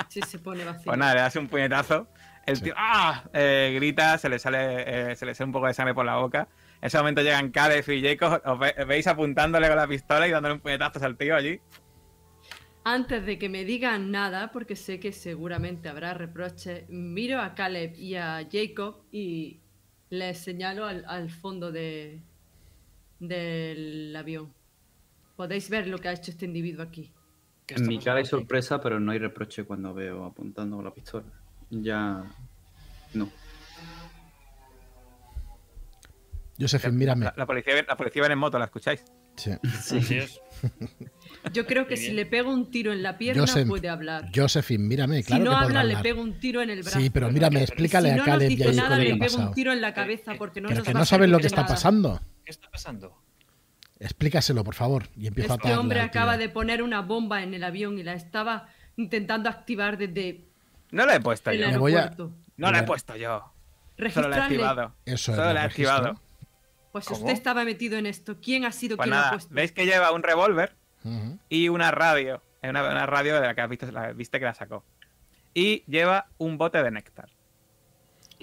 E: Si se pone vacío.
A: Pues nada, le das un puñetazo. El
C: Sí.
A: tío ¡ah! Eh, grita, se le sale eh, se le sale un poco de sangre por la boca. En ese momento llegan Caleb y Jacob, os ve- veis apuntándole con la pistola y dándole un puñetazo al tío allí.
E: Antes de que me digan nada, porque sé que seguramente habrá reproches, miro a Caleb y a Jacob y les señalo al, al fondo de, del avión. Podéis ver lo que ha hecho este individuo aquí.
B: ¿Qué
D: En mi cara hay sorpresa, pero no hay reproche cuando veo apuntando con la pistola. Ya. No.
C: Josephine, mírame.
A: La, la policía, la policía viene en moto, ¿la escucháis?
C: Sí.
B: Así es.
E: Yo creo que si le pego un tiro en la pierna
C: Joseph,
E: puede hablar.
C: Josephine, mírame. Claro
E: si no
C: que
E: habla, le
C: hablar.
E: pego un tiro en el brazo.
C: Sí, pero mírame, explícale
E: si
C: a
E: no
C: Caleb
E: nos
C: y a
E: dice nada, le pego un tiro en la cabeza porque no
C: Pero
E: nos
C: que
E: va
C: no
E: a
C: saben lo que está
E: nada.
C: pasando.
B: ¿Qué está pasando?
C: Explícaselo, por favor. Y empiezo a
E: Este
C: atarle
E: hombre acaba de poner una bomba en el avión y la estaba intentando activar desde
A: No la he puesto yo.
C: Me voy a-.
A: No la he puesto yo. Solo la he activado.
C: Eso es,
A: Solo
C: lo
A: la he activado.
E: Pues
B: ¿Cómo?
E: usted estaba metido en esto. ¿Quién ha sido
A: Pues
E: quien ha puesto?
A: veis que lleva un revólver y una radio. Es Una, una radio de la que has visto, la, viste que la sacó. Y lleva un bote de néctar.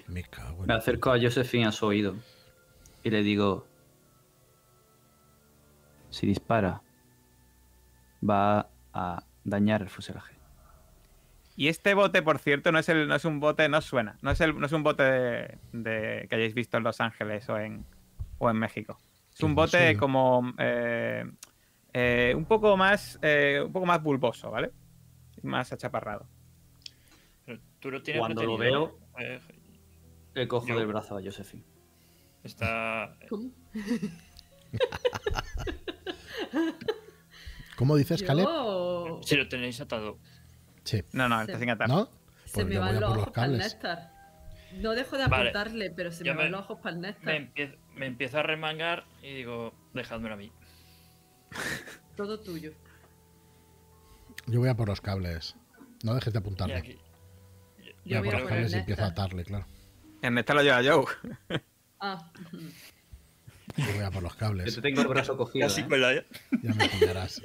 C: Me cago en-
D: Me acerco a Josephine a su oído y le digo: Si dispara, va a dañar el fuselaje.
A: Y este bote, por cierto, no es, el, no es un bote, no suena. No es, el, no es un bote de, de- que hayáis visto en Los Ángeles o en, o en México. Es un bote como eh, eh, un poco más eh, un poco más bulboso, ¿vale? Más achaparrado.
B: Pero tú lo tienes
D: Cuando lo
B: retenido, ¿no? Eh,
D: Le cojo
B: Yo-
D: del brazo a Josephine.
B: está.
E: ¿Cómo?
C: ¿Cómo dices, Caleb?
E: Yo-
B: Si lo tenéis atado.
C: Sí.
A: No, no, está sin atar.
C: ¿No?
E: Se
C: Pues
E: me van los ojos para el néctar. No dejo de
B: Vale.
E: apuntarle, pero se me van
B: me-
E: los ojos para el néctar.
B: Me, empie- me empiezo a remangar y digo, dejádmelo a mí.
E: Todo tuyo.
C: Yo voy a por los cables. No dejes de apuntarle.
B: aquí.
C: Voy
E: Yo
C: a
E: voy
C: por
E: a
C: los cables y empiezo a atarle, claro.
A: En esta lo lleva Joe.
E: Ah,
C: Yo voy a por los
D: Yo
C: cables.
D: te tengo el brazo cogido.
B: Casi
D: ¿eh?
B: con la.
C: Ya me pillarás.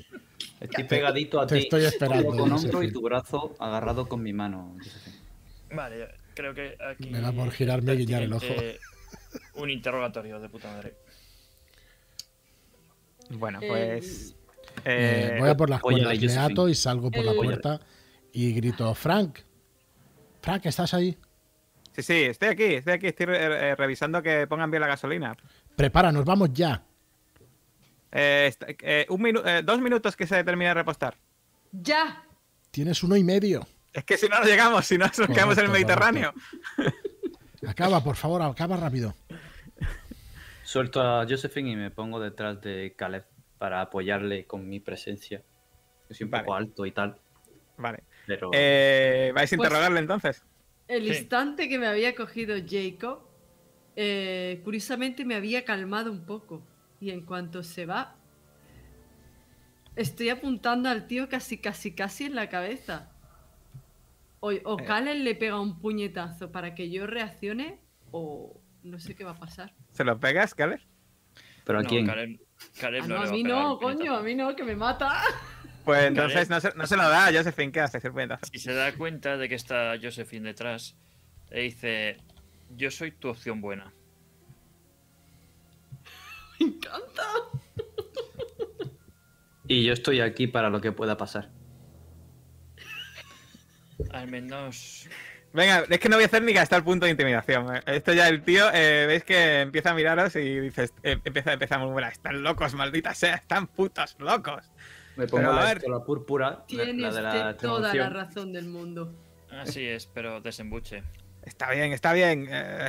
D: Estoy pegadito a
C: te
D: ti.
C: estoy esperando,
D: con hombro y tu brazo agarrado con mi mano.
B: Vale, creo que aquí.
C: Me da por girarme y guiñar el ojo.
B: Un interrogatorio de puta madre.
A: Bueno,
E: Eh,
A: pues.
C: Eh,
A: eh,
C: voy a por las cuerdas, me
D: Josephine.
C: ato y salgo por la puerta y grito, Frank, Frank, ¿estás ahí?
A: Sí, sí, estoy aquí, estoy aquí, estoy re- eh, revisando que pongan bien la gasolina.
C: Prepara, nos vamos ya.
A: Eh, eh, un minu- eh, dos minutos que se termine de repostar.
E: ¡Ya!
C: Tienes uno y medio.
A: Es que si no, no llegamos, si no, nos quedamos en el
C: Correcto,
A: Mediterráneo.
C: Acaba, por favor, acaba rápido.
D: Suelto a Josephine y me pongo detrás de Caleb para apoyarle con mi presencia. Yo soy un
A: Vale.
D: poco alto y tal,
A: Vale.
D: pero
A: Eh, ¿Vais a
E: Pues-
A: interrogarle entonces?
E: El
B: Sí.
E: instante que me había cogido Jacob, eh, curiosamente me había calmado un poco. Y en cuanto se va, estoy apuntando al tío casi, casi, casi en la cabeza. O, o
A: Eh.
E: Kalen le pega un puñetazo para que yo reaccione, o no sé qué va a pasar.
A: ¿Se lo pegas, Caleb?
D: ¿pero a
B: No,
D: quién?
B: Caleb, Caleb
E: Ah,
B: no
E: no, a mí no, coño, a mí no, que me mata.
A: Pues entonces no se, no se lo da a Josephine. ¿Qué hace? El puñetazo.
B: Si se da cuenta de que está Josephine detrás, le dice: Yo soy tu opción buena.
E: Me encanta.
D: Y yo estoy aquí para lo que pueda pasar.
B: Al menos.
A: Venga, es que no voy a hacer ni gastar punto de intimidación. eh. Esto ya el tío, eh, veis que empieza a miraros y dices, eh, empieza, empieza a murmurar, están locos, maldita sea, están putos locos.
D: Me pongo
A: Pero a
D: la
A: ver.
D: estola púrpura, la-
E: Tiene
D: la de la
E: usted toda la razón del mundo.
B: Así es, pero desembuche.
A: Está bien, está bien. eh,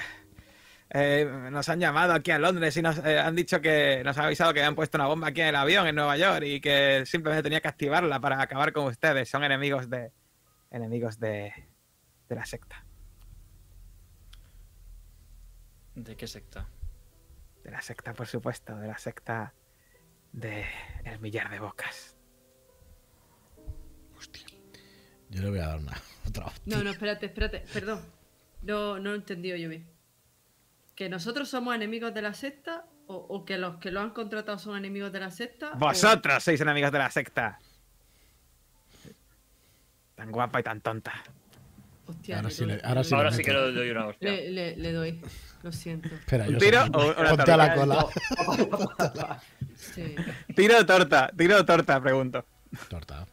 A: eh, nos han llamado aquí a Londres y nos eh, han dicho que nos han avisado que habían puesto una bomba aquí en el avión en Nueva York y que simplemente tenía que activarla para acabar con ustedes. Son enemigos de enemigos de, de la secta,
B: ¿De qué secta?
A: de la secta por supuesto, de la secta de el millar de bocas.
C: Hostia. Yo le voy a dar una otra hostia.
E: No, no, espérate, espérate, perdón. No, no lo he entendido yo bien. ¿Que nosotros somos enemigos de la secta? ¿O, o que los que lo han contratado son enemigos de la secta? o-
A: Vosotros sois enemigos de la secta. Tan guapa y tan tonta.
E: Hostia,
C: Ahora sí le- ahora sí
B: Ahora
C: le
B: sí que le doy una hostia.
E: le, le- le doy. Lo siento.
C: Espera,
A: ¿Un
C: yo
A: tiro o una
C: Ponte a la cola.
E: Sí.
A: Tiro o torta, tiro o torta, pregunto.
C: Torta.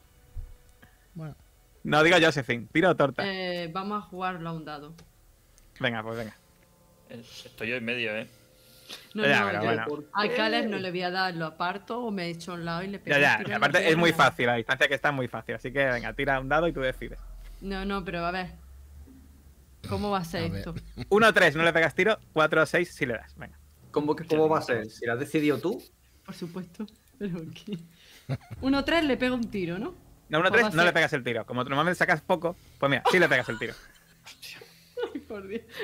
C: Bueno,
A: No digo Josephine, tiro o torta.
E: Eh, vamos a jugarlo a un dado.
A: Venga, pues venga.
B: Estoy yo en medio, ¿eh?
E: No,
A: Ya,
E: no,
A: pero
E: yo
A: bueno.
E: a Cales no le voy a dar, lo aparto o me echo a un lado y le pego
A: Ya, ya, aparte es muy fácil, la distancia que está es muy fácil. Así que venga, tira un dado y tú decides.
E: No, no, pero a ver. ¿Cómo va a ser
C: A
E: esto?
A: 1 3, no le pegas tiro. 4 6, sí le das. Venga.
D: ¿Cómo, que- ¿Cómo va a ser? Si lo has decidido tú,
E: Por supuesto. Pero. Uno tres le pego un tiro, ¿no?
A: No, 1
E: Pues
A: 3,
E: va a
A: no le pegas el tiro. Como normalmente sacas poco, pues mira, sí le pegas el tiro.
E: Ay, por Dios. Estaba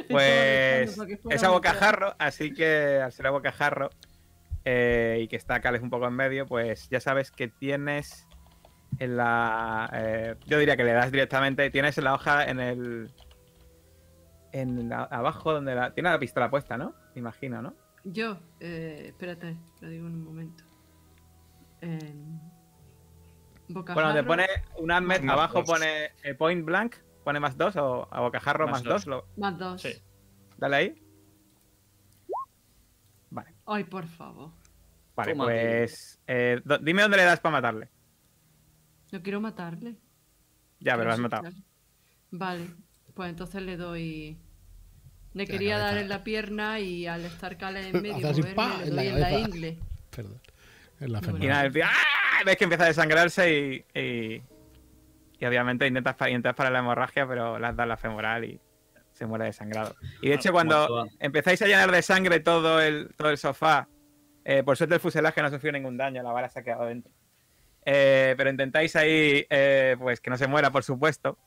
A: Pues es a bocajarro, así que al ser a bocajarro eh, y que está Cales un poco en medio, pues ya sabes que tienes en la. eh, yo diría que le das directamente. Tienes la hoja en el. En la- abajo donde la. Tiene la pistola puesta, ¿no? Me imagino, ¿no?
E: Yo, eh, espérate, lo digo en un momento. Eh, bocajarro.
A: Bueno, te pone un admet, abajo pone eh, point blank, pone más 2 o a bocajarro
B: Más
A: más 2.
B: dos.
E: Más dos.
B: Sí.
A: Dale ahí. Vale,
E: Ay, por favor.
A: vale,
D: Toma,
A: pues. eh, do- dime dónde le das para matarle.
E: No quiero matarle.
A: Ya, pero lo has matado.
E: Vale, pues entonces le doy. Le quería dar en la pierna y al estar Cale en medio, moverme,
C: ¡pa!
E: le
C: en la
E: doy en la
C: cabeza.
E: ingle.
C: perdón. En la
E: No,
A: Y nada, el tío, ¡ah! ves que empieza a desangrarse y, y, y obviamente intentas, intentas parar la hemorragia, pero le has dado la femoral y se muere desangrado. Y de
B: Ah,
A: hecho,
D: como
A: cuando empezáis a llenar de sangre todo el, todo el sofá, eh, por suerte el fuselaje no sufrió ningún daño, la bala se ha quedado dentro. Eh, pero intentáis ahí, eh, pues que no se muera, por supuesto.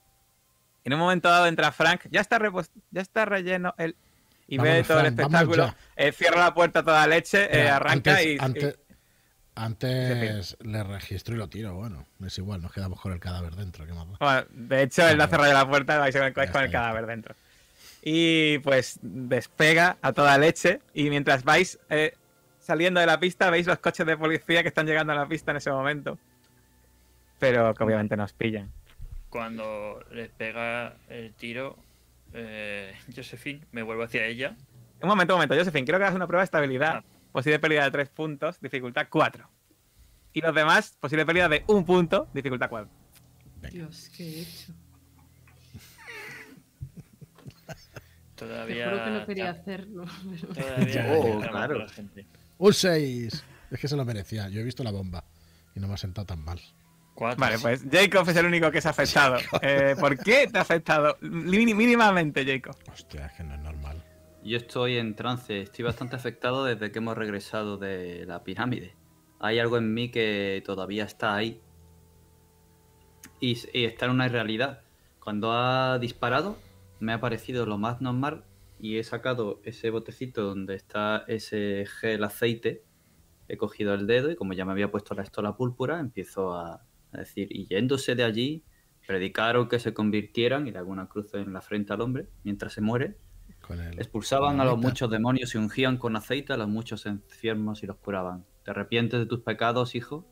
A: En un momento dado entra Frank, ya está, repos- ya está relleno el... Y ve todo el
C: Frank,
A: espectáculo, eh, cierra la puerta a toda leche, eh, arranca
C: antes,
A: y,
C: Antes, antes le registro y lo tiro. Bueno, es igual, nos quedamos con el cadáver dentro. ¿qué más?
A: Bueno, de hecho, él no ha cerrado la puerta, vais con, con el cadáver dentro. Y pues despega a toda leche. Y mientras vais eh, saliendo de la pista, veis los coches de policía que están llegando a la pista en ese momento. Pero que obviamente nos pillan.
B: Cuando le pega el tiro, eh, Josephine me vuelvo hacia ella.
A: Un momento, un momento, Josephine, quiero que hagas una prueba de estabilidad.
B: Ah.
A: Posible pérdida de 3 puntos, dificultad 4. Y los demás, posible pérdida de 1 punto, dificultad 4.
E: Dios, ¿qué he hecho? Te
B: Todavía.
E: juro que no quería
B: ta-
E: hacerlo. pero-
B: Todavía
D: Oh, claro.
B: mal la gente.
C: Un 6. Es que se lo merecía. Yo he visto la bomba y no me ha sentado tan mal.
B: Cuatro.
A: Vale, pues Jacob es el único que se ha afectado. Eh, ¿Por qué te ha afectado? Mínimamente, Jacob.
C: Hostia, es que no es normal.
D: Yo estoy en trance. Estoy bastante afectado desde que hemos regresado de la pirámide. Hay algo en mí que todavía está ahí. Y, y está en una realidad. Cuando ha disparado, me ha parecido lo más normal y he sacado ese botecito donde está ese gel aceite. He cogido el dedo y como ya me había puesto la estola púrpura, empiezo a, a decir, y yéndose de allí, predicaron que se convirtieran y le hago una cruz en la frente al hombre mientras se muere.
C: Con el,
D: Expulsaban
C: con
D: a los muchos demonios y ungían con aceite a los muchos enfermos y los curaban. Te arrepientes de tus pecados, hijo,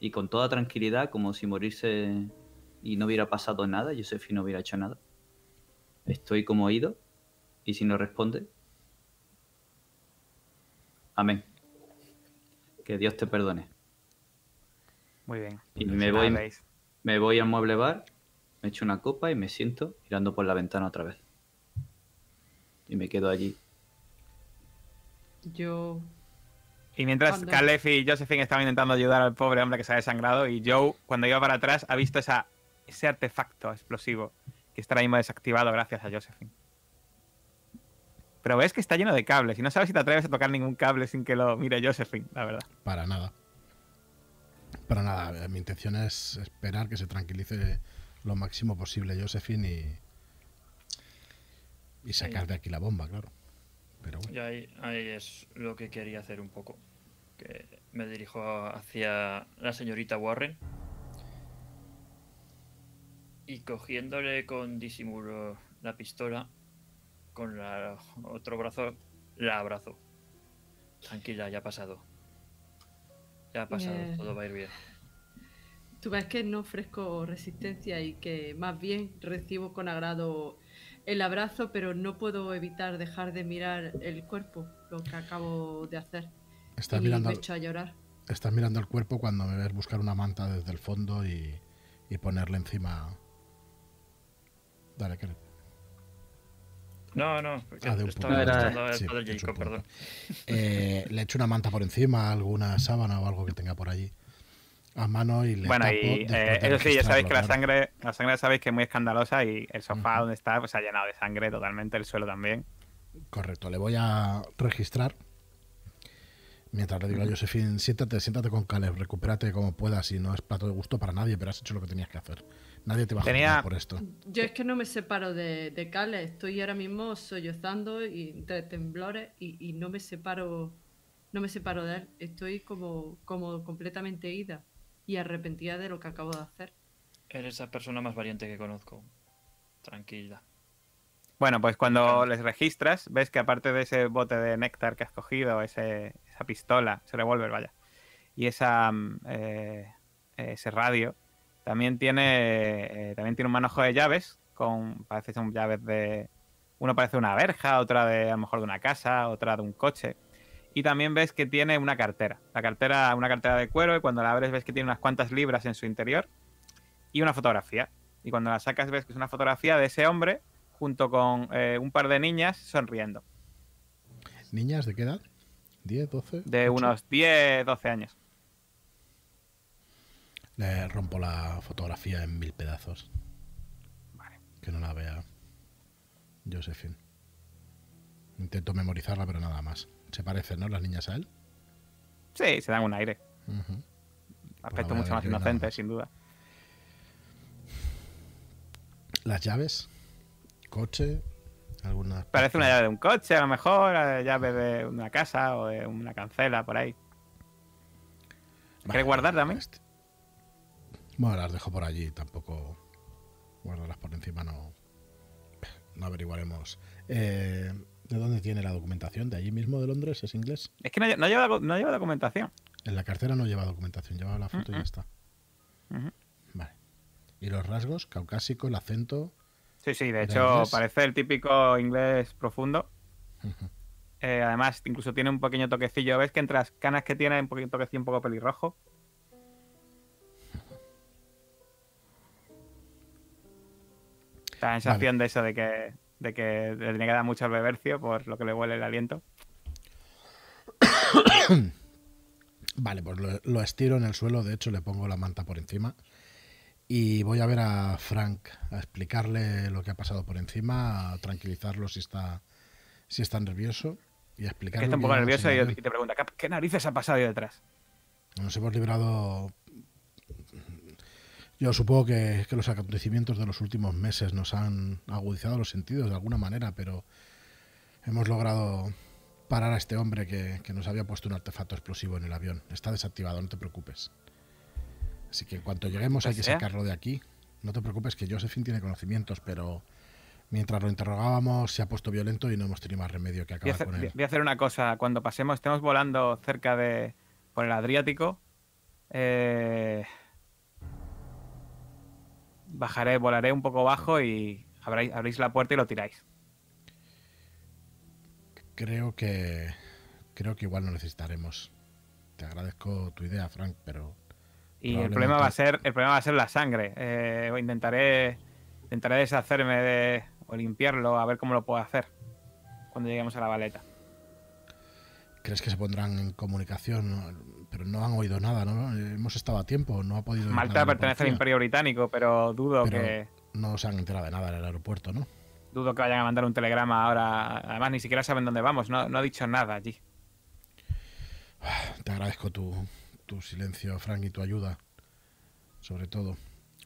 D: y con toda tranquilidad, como si morirse y no hubiera pasado nada, Josefi no hubiera hecho nada. Estoy como oído, y si no responde, amén. Que Dios te perdone.
A: Muy bien.
D: Y me voy, me voy al mueble bar me echo una copa y me siento mirando por la ventana otra vez. Y me quedo allí.
E: Yo
A: Y mientras
E: Cuando-
A: Caleb y Josephine estaban intentando ayudar al pobre hombre que se ha desangrado, y Joe, cuando iba para atrás, ha visto esa, ese artefacto explosivo que está ahora mismo desactivado gracias a Josephine. Pero ves que está lleno de cables y no sabes si te atreves a tocar ningún cable sin que lo mire Josephine, la verdad.
C: Para nada. Para nada. Mi intención es esperar que se tranquilice lo máximo posible Josephine y, sacar de aquí la bomba, claro. Pero bueno.
B: Y ahí, ahí es lo que quería hacer un poco. Que me dirijo hacia la señorita Warren. Y cogiéndole con disimulo la pistola, con la otro brazo, la abrazo. Tranquila, ya ha pasado. Ya ha pasado,
E: Eh.
B: todo va a ir bien.
E: Tú ves que no ofrezco resistencia y que más bien recibo con agrado el abrazo, pero no puedo evitar dejar de mirar el cuerpo, lo que acabo de hacer.
C: Estás
E: y
C: mirando,
E: me
C: al-
E: echo a llorar.
C: estás mirando el cuerpo cuando me ves buscar una manta desde el fondo y, y ponerle encima. Dale, que
B: No, no, porque
C: Ah, de un
B: estaba
C: Sí, un
B: Jacob, perdón.
C: Eh, le echo una manta por encima, alguna sábana o algo que tenga por allí a mano y le
A: bueno,
C: tapo
A: y eh, eso sí, ya sabéis que la sangre, la sangre sabéis que es muy escandalosa y el sofá donde está pues, se ha llenado de sangre totalmente, el suelo también.
C: Correcto, le voy a registrar. Mientras le digo a Josephine, siéntate, siéntate con Caleb, recupérate como puedas y no es plato de gusto para nadie, pero has hecho lo que tenías que hacer. Nadie te va a
A: Tenía-
C: juzgar por esto.
E: Yo es que no me separo de, de Cale, estoy ahora mismo sollozando y entre temblores y, y no me separo no me separo de él. Estoy como, como completamente ida y arrepentida de lo que acabo de hacer.
B: Eres la persona más valiente que conozco. Tranquila.
A: Bueno, pues cuando les registras, ves que aparte de ese bote de néctar que has cogido, ese, esa pistola, ese revólver, vaya, y esa, mm, eh, ese radio, también tiene, eh, también tiene un manojo de llaves, con, parece que son llaves de, uno parece una verja, otra de a lo mejor de una casa, otra de un coche, y también ves que tiene una cartera, la cartera, una cartera de cuero, y cuando la abres ves que tiene unas cuantas libras en su interior, y una fotografía, y cuando la sacas ves que es una fotografía de ese hombre junto con eh, un par de niñas sonriendo,
C: ¿Niñas de qué edad? ¿10, 12?
A: de unos 10, 12 años.
C: Le rompo la fotografía en mil pedazos.
A: Vale.
C: Que no la vea Josephine. Intento memorizarla, pero nada más. Se parecen, ¿no? Las niñas a él.
A: Sí, se dan un aire. Aspecto mucho más inocente, sin duda.
C: Las llaves. Coche. Alguna.
A: Parece una llave de un coche, a lo mejor, la llave de una casa o de una cancela, por ahí. ¿Quieres guardar también?
C: este. Bueno, las dejo por allí, tampoco. Guardarlas por encima no. No averiguaremos. Eh, ¿De dónde tiene la documentación? ¿De allí mismo de Londres? ¿Es inglés?
A: Es que no, no lleva, no lleva documentación.
C: En la cartera no lleva documentación, lleva la foto y ya está.
A: Ujú.
C: Vale. ¿Y los rasgos? Caucásico, el acento.
A: Sí, sí, de
C: ¿Era
A: hecho
C: inglés?
A: parece el típico inglés profundo. Eh, además, incluso tiene un pequeño toquecillo. ¿Ves que entre las canas que tiene hay un poquito toquecillo un poco pelirrojo? La sensación de eso, de que, de que le tiene que dar mucho al bebercio por lo que le huele el aliento.
C: Vale, pues lo, lo estiro en el suelo, de hecho le pongo la manta por encima. Y voy a ver a Frank, a explicarle lo que ha pasado por encima, a tranquilizarlo si está, si está nervioso. Y a
A: Que
C: explicarle.
A: está un poco nervioso y, y te pregunta, ¿qué, qué narices ha pasado ahí detrás?
C: Nos hemos librado. Yo supongo que, que los acontecimientos de los últimos meses nos han agudizado los sentidos de alguna manera, pero hemos logrado parar a este hombre que, que nos había puesto un artefacto explosivo en el avión. Está desactivado, no te preocupes. Así que en cuanto lleguemos hay que
A: sea.
C: sacarlo de aquí. No te preocupes que Josephine tiene conocimientos, pero mientras lo interrogábamos se ha puesto violento y no hemos tenido más remedio que acabar
A: hacer,
C: con él.
A: voy a hacer una cosa. Cuando pasemos, estemos volando cerca de. por el Adriático. eh, bajaré, volaré un poco bajo y abráis, abrís la puerta y lo tiráis.
C: Creo que creo que igual no necesitaremos. Te agradezco tu idea, Frank, pero
A: Y el problema va a ser, el problema va a ser la sangre. Eh, intentaré Intentaré deshacerme de, o limpiarlo, a ver cómo lo puedo hacer cuando lleguemos a la baleta.
C: ¿Crees que se pondrán en comunicación? Pero no han oído nada, ¿no? Hemos estado a tiempo, no ha podido... ir
A: Malta pertenece al. Imperio Británico, pero dudo
C: Pero-
A: que
C: No se han enterado de nada en el aeropuerto, ¿no?
A: dudo que vayan a mandar un telegrama ahora. Además, ni siquiera saben dónde vamos. No, no ha dicho nada allí.
C: Te agradezco tu, tu silencio, Frank, y tu ayuda. Sobre todo.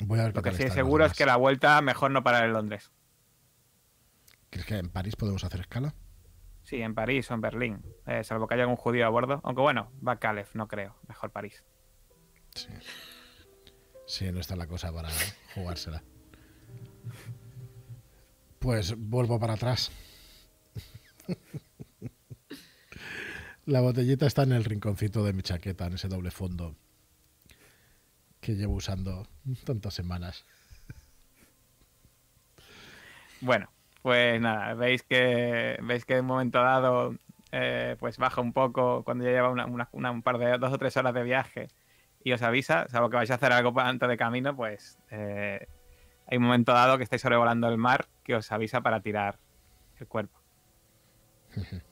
C: Voy a ver
A: Lo que sí es seguro es que la vuelta mejor no parar en Londres.
C: ¿Crees que en París podemos hacer escala?
A: Sí, en París o en Berlín. Eh, salvo que haya algún judío a bordo. Aunque bueno, va Caleb, no creo. Mejor París.
C: Sí. Sí, no está la cosa para jugársela. Pues vuelvo para atrás. La botellita está en el rinconcito de mi chaqueta, en ese doble fondo que llevo usando tantas semanas.
A: Bueno, pues nada, veis que veis que en un momento dado eh, pues baja un poco cuando ya lleva una, una- una- un par de dos o tres horas de viaje y os avisa, salvo que vais a hacer algo antes de camino, pues eh, hay un momento dado que estáis sobrevolando el mar que os avisa para tirar el cuerpo.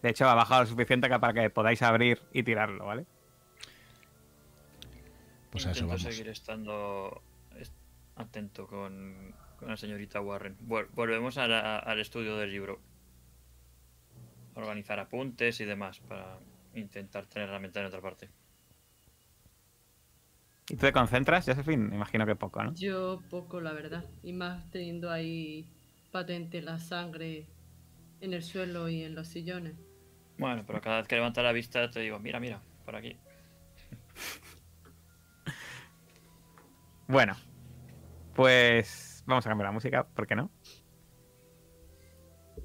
A: De hecho, ha bajado lo suficiente para que podáis abrir y tirarlo, ¿vale?
C: Pues a eso
B: Intento
C: vamos.
B: seguir estando est- atento con, con la señorita Warren. Vol- volvemos a la- al estudio del libro. Organizar apuntes y demás para intentar tener la mente en otra parte.
A: ¿Y tú te concentras, Josephine? Imagino que poco, ¿no?
E: Yo poco, la verdad. Y más teniendo ahí patente la sangre en el suelo y en los sillones.
B: Bueno, pero cada vez que levanta la vista te digo, mira, mira, por aquí.
A: Bueno, pues vamos a cambiar la música, ¿por qué no?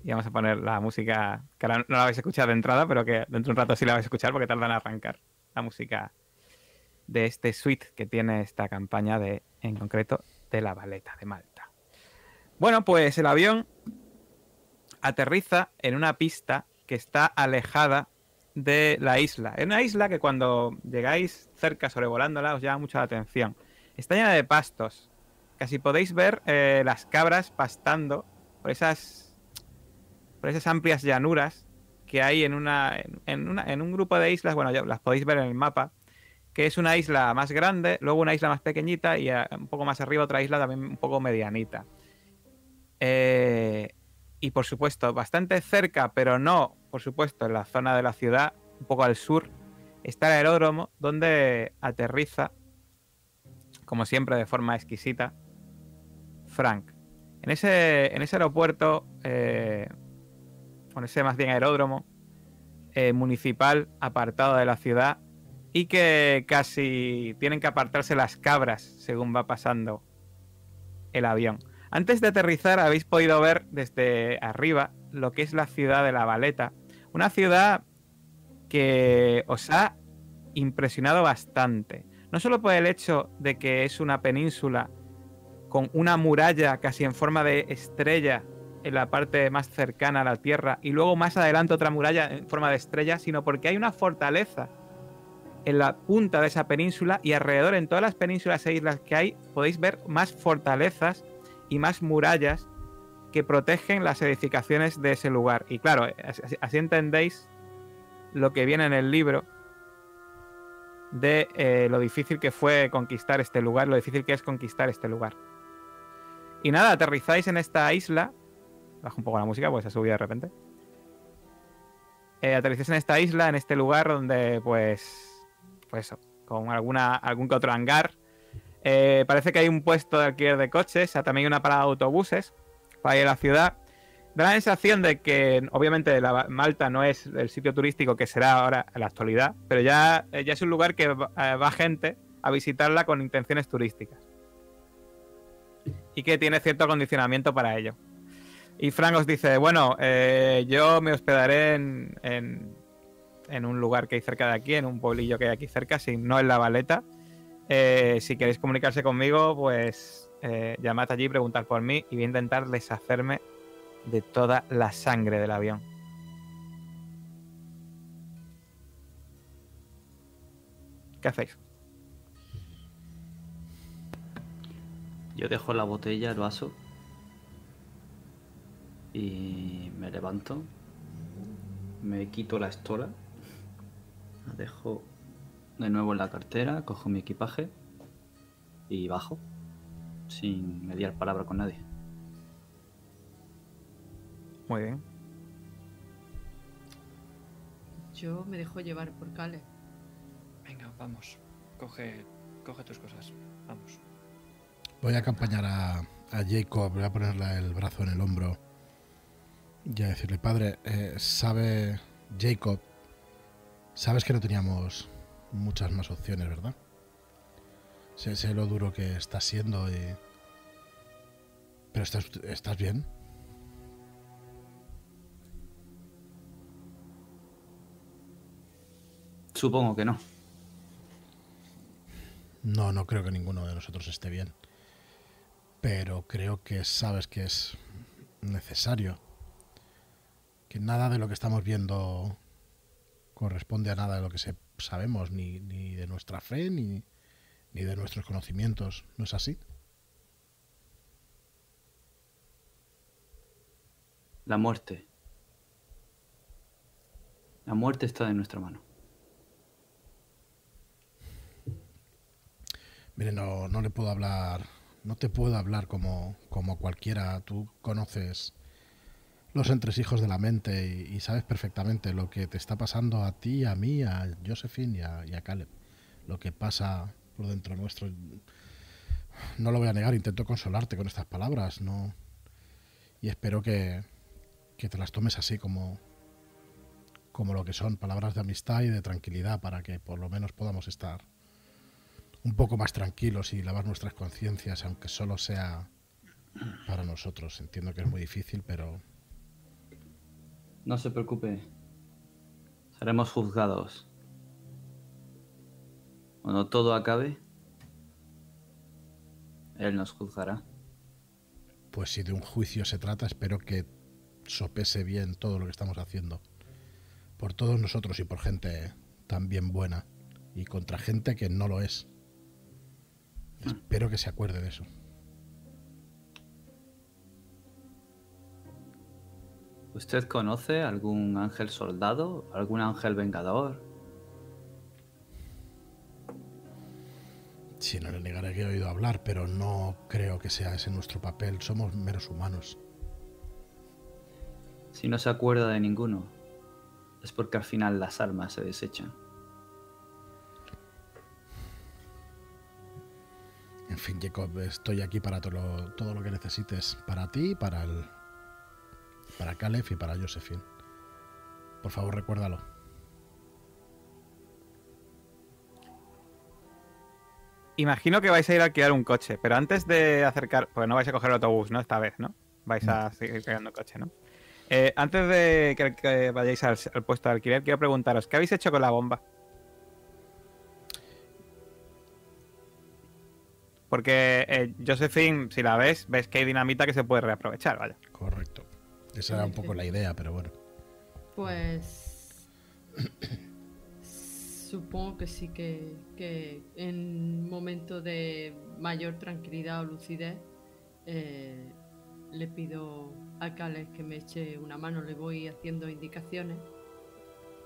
A: Y vamos a poner la música, que ahora no la vais a escuchar de entrada, pero que dentro de un rato sí la vais a escuchar porque tardan en arrancar. La música de este suite que tiene esta campaña de, en concreto, de la Valeta de Malta. Bueno, pues el avión aterriza en una pista que está alejada de la isla. Es una isla que cuando llegáis cerca sobrevolándola os llama mucho la atención. Está llena de pastos. Casi podéis ver eh, las cabras pastando por esas, por esas amplias llanuras que hay en, una, en, una- en un grupo de islas. Bueno, ya las podéis ver en el mapa. Que es una isla más grande, luego una isla más pequeñita y eh, un poco más arriba otra isla también un poco medianita. Eh, y por supuesto, bastante cerca, pero no, por supuesto, en la zona de la ciudad, un poco al sur, está el aeródromo donde aterriza, como siempre, de forma exquisita, Frank. En ese, en ese aeropuerto, eh, con ese más bien aeródromo eh, municipal apartado de la ciudad y que casi tienen que apartarse las cabras según va pasando el avión. Antes de aterrizar habéis podido ver desde arriba lo que es la ciudad de La Valeta. Una ciudad que os ha impresionado bastante. No solo por el hecho de que es una península con una muralla casi en forma de estrella en la parte más cercana a la Tierra y luego más adelante otra muralla en forma de estrella, sino porque hay una fortaleza en la punta de esa península y alrededor en todas las penínsulas e islas que hay podéis ver más fortalezas y más murallas que protegen las edificaciones de ese lugar. Y claro, así, entendéis lo que viene en el libro de eh, lo difícil que fue conquistar este lugar, lo difícil que es conquistar este lugar. Y nada, aterrizáis en esta isla. Bajo un poco la música, pues se ha subido de repente. Eh, aterrizáis en esta isla, en este lugar donde, pues, pues eso, con alguna, algún que otro hangar. Eh, parece que hay un puesto de alquiler de coches, o sea, también hay una parada de autobuses para ir a la ciudad. Da la sensación de que, obviamente, la Malta no es el sitio turístico que será ahora en la actualidad, pero ya, eh, ya es un lugar que va, va gente a visitarla con intenciones turísticas. Y que tiene cierto acondicionamiento para ello. Y Frank os dice, bueno, eh, yo me hospedaré en, en, un lugar que hay cerca de aquí, en un pueblillo que hay aquí cerca, si no en la Valeta. Eh, si queréis comunicarse conmigo, pues eh, llamad allí, preguntad por mí y voy a intentar deshacerme de toda la sangre del avión. ¿Qué hacéis?
D: Yo dejo la botella, el vaso. Y me levanto. Me quito la estola. La dejo de nuevo en la cartera, cojo mi equipaje y bajo. Sin mediar palabra con nadie.
A: Muy bien.
E: Yo me dejo llevar por Cale.
B: Venga, vamos. Coge, coge tus cosas. Vamos.
C: Voy a acompañar a, a Jacob, voy a ponerle el brazo en el hombro y a decirle, padre, eh, sabe Jacob, sabes que no teníamos muchas más opciones, ¿verdad? Sé, sé lo duro que estás siendo y... Pero estás, estás bien.
D: Supongo que no.
C: No, no creo que ninguno de nosotros esté bien. Pero creo que sabes que es necesario. Que nada de lo que estamos viendo corresponde a nada de lo que se- sabemos, ni, ni de nuestra fe, ni, ni de nuestros conocimientos. ¿No es así?
D: La muerte. La muerte está en nuestra mano.
C: Mire, no, no le puedo hablar, no te puedo hablar como, como cualquiera. Tú conoces los entresijos de la mente y, sabes perfectamente lo que te está pasando a ti, a mí, a Josephine y a, y a Caleb. Lo que pasa por dentro nuestro. No lo voy a negar, intento consolarte con estas palabras, no. Y espero que, que te las tomes así como, como lo que son, palabras de amistad y de tranquilidad para que por lo menos podamos estar un poco más tranquilos y lavar nuestras conciencias, aunque solo sea para nosotros. Entiendo que es muy difícil, pero
D: No se preocupe. Seremos juzgados. Cuando todo acabe, Él nos juzgará.
C: pues si de un juicio se trata, espero que sopese bien todo lo que estamos haciendo. Por todos nosotros y por gente también buena. Y contra gente que no lo es. Espero que se acuerde de eso.
D: ¿Usted conoce algún ángel soldado? ¿Algún ángel vengador?
C: Si no le negaré que he oído hablar, pero no creo que sea ese nuestro papel. Somos meros humanos.
D: Si no se acuerda de ninguno, es porque al final las almas se desechan.
C: Fin, Jacob, estoy aquí para todo lo, todo lo que necesites. Para ti, para el. Para Caleb y para Josephine. Por favor, recuérdalo.
A: Imagino que vais a ir a alquilar un coche, pero antes de acercar, pues no vais a coger el autobús, ¿no? Esta vez, ¿no? Vais a seguir alquilando coche, ¿no? Eh, antes de que, que vayáis al, al puesto de alquiler, quiero preguntaros, ¿qué habéis hecho con la bomba? Porque eh, Josephine, si la ves, ves que hay dinamita que se puede reaprovechar, vaya.
C: Correcto. Esa era un poco la idea, pero bueno.
E: Pues. Supongo que sí que, que en momento de mayor tranquilidad o lucidez eh, le pido a Cales que me eche una mano, le voy haciendo indicaciones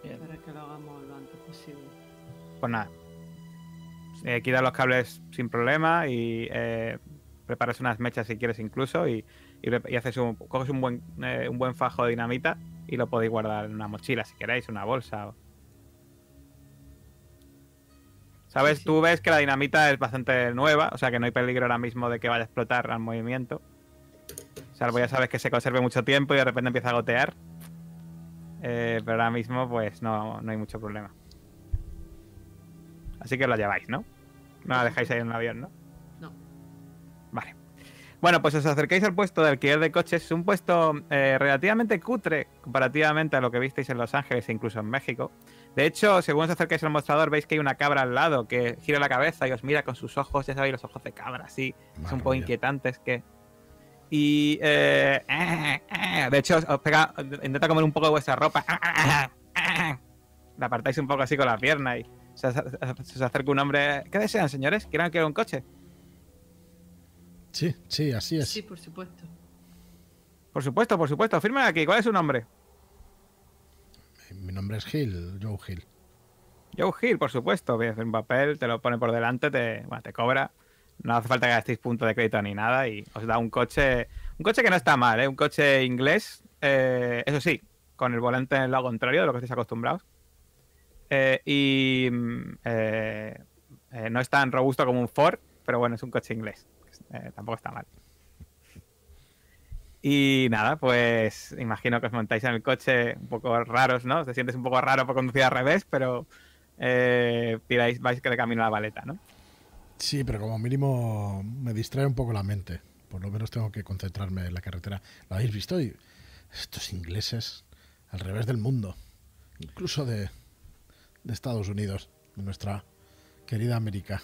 B: Bien.
E: para que lo hagamos lo antes posible.
A: Pues nada. Eh, quita los cables sin problema y eh, preparas unas mechas si quieres incluso y, y, pre- y haces un, coges un buen, eh, un buen fajo de dinamita y lo podéis guardar en una mochila si queréis, una bolsa. o- ¿Sabes?
E: Sí, sí.
A: Tú ves que la dinamita es bastante nueva, o sea que no hay peligro ahora mismo de que vaya a explotar al movimiento. Salvo ya sabes que se conserve mucho tiempo y de repente empieza a gotear. Eh, pero ahora mismo pues no, no hay mucho problema. Así que la lleváis, ¿no? No la dejáis ahí en el avión, ¿no?
E: No.
A: Vale. Bueno, pues os acercáis al puesto de alquiler de coches. Es un puesto eh, relativamente cutre comparativamente a lo que visteis en Los Ángeles e incluso en México. De hecho, según os acercáis al mostrador, veis que hay una cabra al lado que gira la cabeza y os mira con sus ojos, ya sabéis, los ojos de cabra, así. Son un poco inquietantes que... Y... eh, eh, eh, de hecho, os, os pega... Intenta comer un poco de vuestra ropa. La apartáis un poco así con la pierna y se, os- se acerca un hombre. ¿Qué desean, señores? ¿Quieren alquilar un coche?
C: Sí, sí, así es.
E: Sí, por supuesto.
A: Por supuesto, por supuesto. Firma aquí. ¿Cuál es su nombre?
C: Mi nombre es Gil, Joe Hill.
A: Joe Hill, por supuesto. Ves un papel, te lo pone por delante, te, bueno, te cobra. No hace falta que gastéis puntos de crédito ni nada y os da un coche. Un coche que no está mal, ¿eh? Un coche inglés. eh, eso sí, con el volante en el lado contrario de lo que estáis acostumbrados. Eh, y mm, eh, eh, no es tan robusto como un Ford, pero bueno, es un coche inglés. Tampoco está mal. Y nada, pues imagino que os montáis en el coche un poco raros, ¿no? Te sientes un poco raro por conducir al revés, pero tiráis, vais que de camino a la baleta, ¿no?
C: Sí, pero como mínimo me distrae un poco la mente. Por lo menos tengo que concentrarme en la carretera. ¿Lo habéis visto? Y estos ingleses al revés del mundo. Incluso de, de Estados Unidos, de nuestra querida América.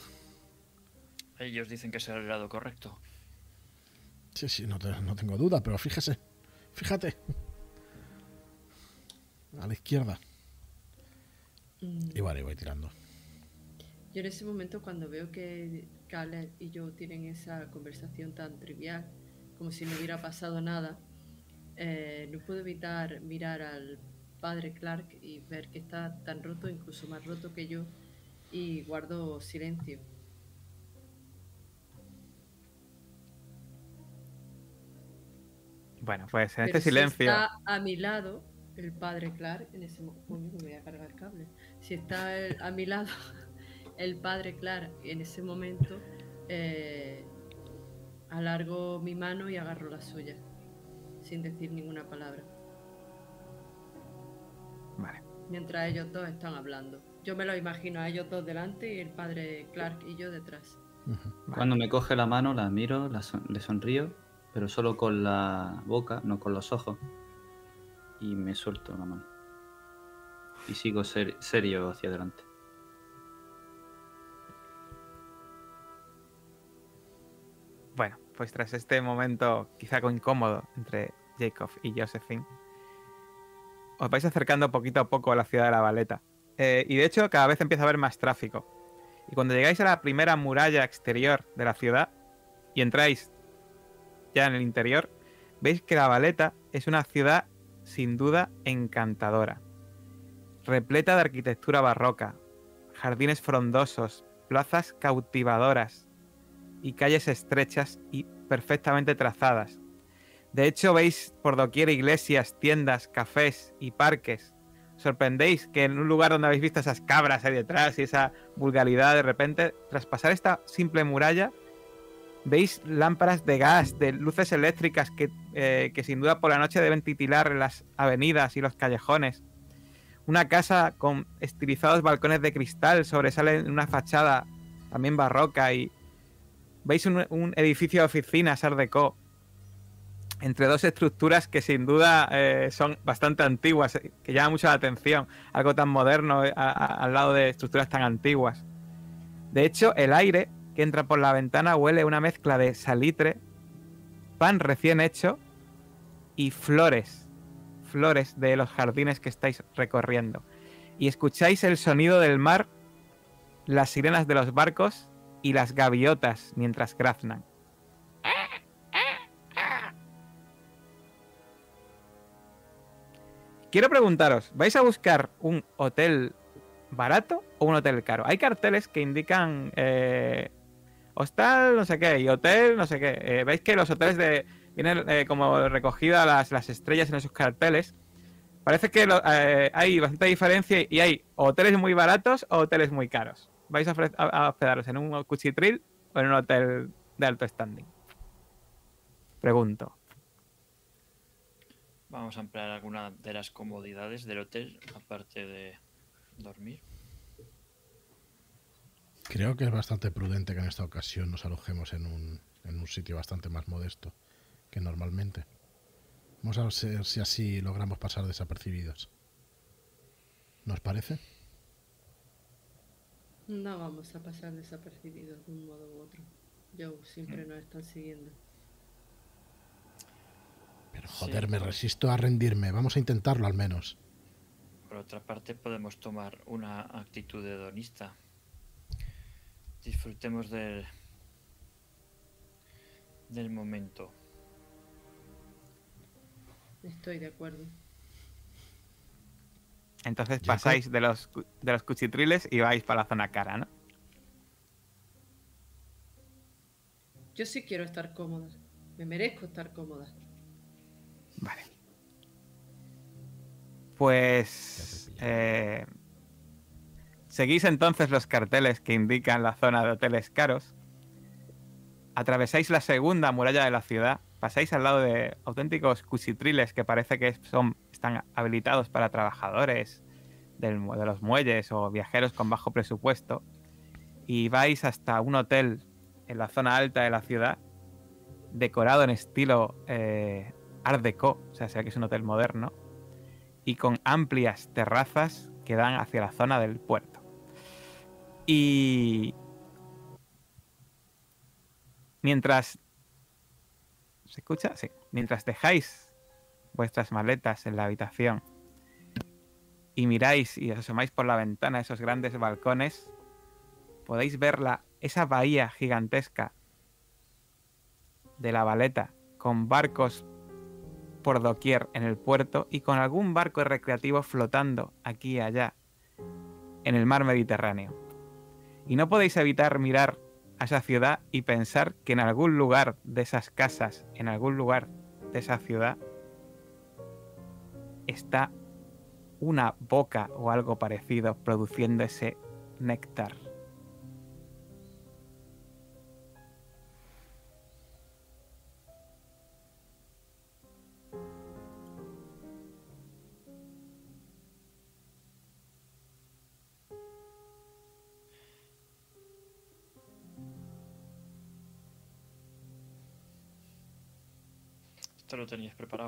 B: Ellos dicen que es el lado correcto.
C: Sí, sí, no, te- no tengo duda, pero fíjese. Fíjate. A la izquierda.
E: Mm,
C: Y vale, voy tirando.
E: Yo en ese momento cuando veo que Caleb y yo tienen esa conversación tan trivial, como si no hubiera pasado nada, eh, no puedo evitar mirar al padre Clark y ver que está tan roto, incluso más roto que yo, y guardo silencio.
A: Bueno, pues en
E: Pero
A: este
E: si
A: silencio.
E: está a mi lado el padre Clark, en ese momento, me voy a cargar el cable. Si está el- a mi lado el padre Clark en ese momento, eh, alargo mi mano y agarro la suya, sin decir ninguna palabra. Mientras ellos dos están hablando. Yo me lo imagino a ellos dos delante y el padre Clark y yo detrás.
D: Cuando me coge la mano, la miro, la son- le sonrío, pero solo con la boca, no con los ojos. Y me suelto la mano. Y sigo ser- serio hacia adelante.
A: Bueno, pues tras este momento quizá algo incómodo entre Jacob y Josephine, os vais acercando poquito a poco a la ciudad de la Valeta. Eh, y de hecho cada vez empieza a haber más tráfico. Y cuando llegáis a la primera muralla exterior de la ciudad y entráis ya en el interior, veis que la Valeta es una ciudad sin duda encantadora. Repleta de arquitectura barroca, jardines frondosos, plazas cautivadoras, y calles estrechas y perfectamente trazadas. De hecho, veis por doquier iglesias, tiendas, cafés y parques. Sorprendéis que en un lugar donde habéis visto esas cabras ahí detrás y esa vulgaridad, de repente, tras pasar esta simple muralla, veis lámparas de gas, de luces eléctricas que, eh, que sin duda por la noche deben titilar las avenidas y los callejones. Una casa con estilizados balcones de cristal sobresale en una fachada también barroca y veis un, edificio de oficinas Art Deco entre dos estructuras que sin duda eh, son bastante antiguas, que llama mucho la atención, algo tan moderno eh, al lado de estructuras tan antiguas. De hecho, el aire que entra por la ventana huele una mezcla de salitre, pan recién hecho y flores, flores de los jardines que estáis recorriendo. Y escucháis el sonido del mar, las sirenas de los barcos y las gaviotas mientras graznan. Quiero preguntaros, ¿vais a buscar un hotel barato o un hotel caro? Hay carteles que indican eh, hostal no sé qué y hotel no sé qué. Eh, Veis que los hoteles de vienen eh, como recogidas las, las estrellas en esos carteles. Parece que eh, hay bastante diferencia y hay hoteles muy baratos o hoteles muy caros. ¿Vais a- a hospedaros en un cuchitril o en un hotel de alto standing? Pregunto.
B: Vamos a emplear alguna de las comodidades del hotel, aparte de dormir.
C: Creo que es bastante prudente que en esta ocasión nos alojemos en un, en un sitio bastante más modesto que normalmente. Vamos a ver si así logramos pasar desapercibidos. ¿Nos parece?
E: No vamos a pasar desapercibidos de un modo u otro. Joe, siempre nos están siguiendo.
C: Pero
B: Sí.
C: joder, me resisto a rendirme. Vamos a intentarlo al menos.
B: Por otra parte, podemos tomar una actitud hedonista. Disfrutemos del, del momento.
E: Estoy de acuerdo.
A: Entonces pasáis de los, de los cuchitriles y vais para la zona cara, ¿no?
E: Yo sí quiero estar cómoda. Me merezco estar cómoda.
A: Pues... eh, seguís entonces los carteles que indican la zona de hoteles caros. Atravesáis la segunda muralla de la ciudad. Pasáis al lado de auténticos cuchitriles que parece que son, están habilitados para trabajadores del de los muelles o viajeros con bajo presupuesto. Y vais hasta un hotel en la zona alta de la ciudad, decorado en estilo eh, Art Deco, o sea, se ve que es un hotel moderno, y con amplias terrazas que dan hacia la zona del puerto. Y mientras ¿se escucha? Sí. Mientras dejáis vuestras maletas en la habitación y miráis y os asomáis por la ventana esos grandes balcones, podéis ver la, esa bahía gigantesca de la Valeta con barcos por doquier en el puerto y con algún barco recreativo flotando aquí y allá en el mar Mediterráneo. Y no podéis evitar mirar a esa ciudad y pensar que en algún lugar de esas casas, en algún lugar de esa ciudad, está una boca o algo parecido produciendo ese néctar.
B: Lo tenías preparado.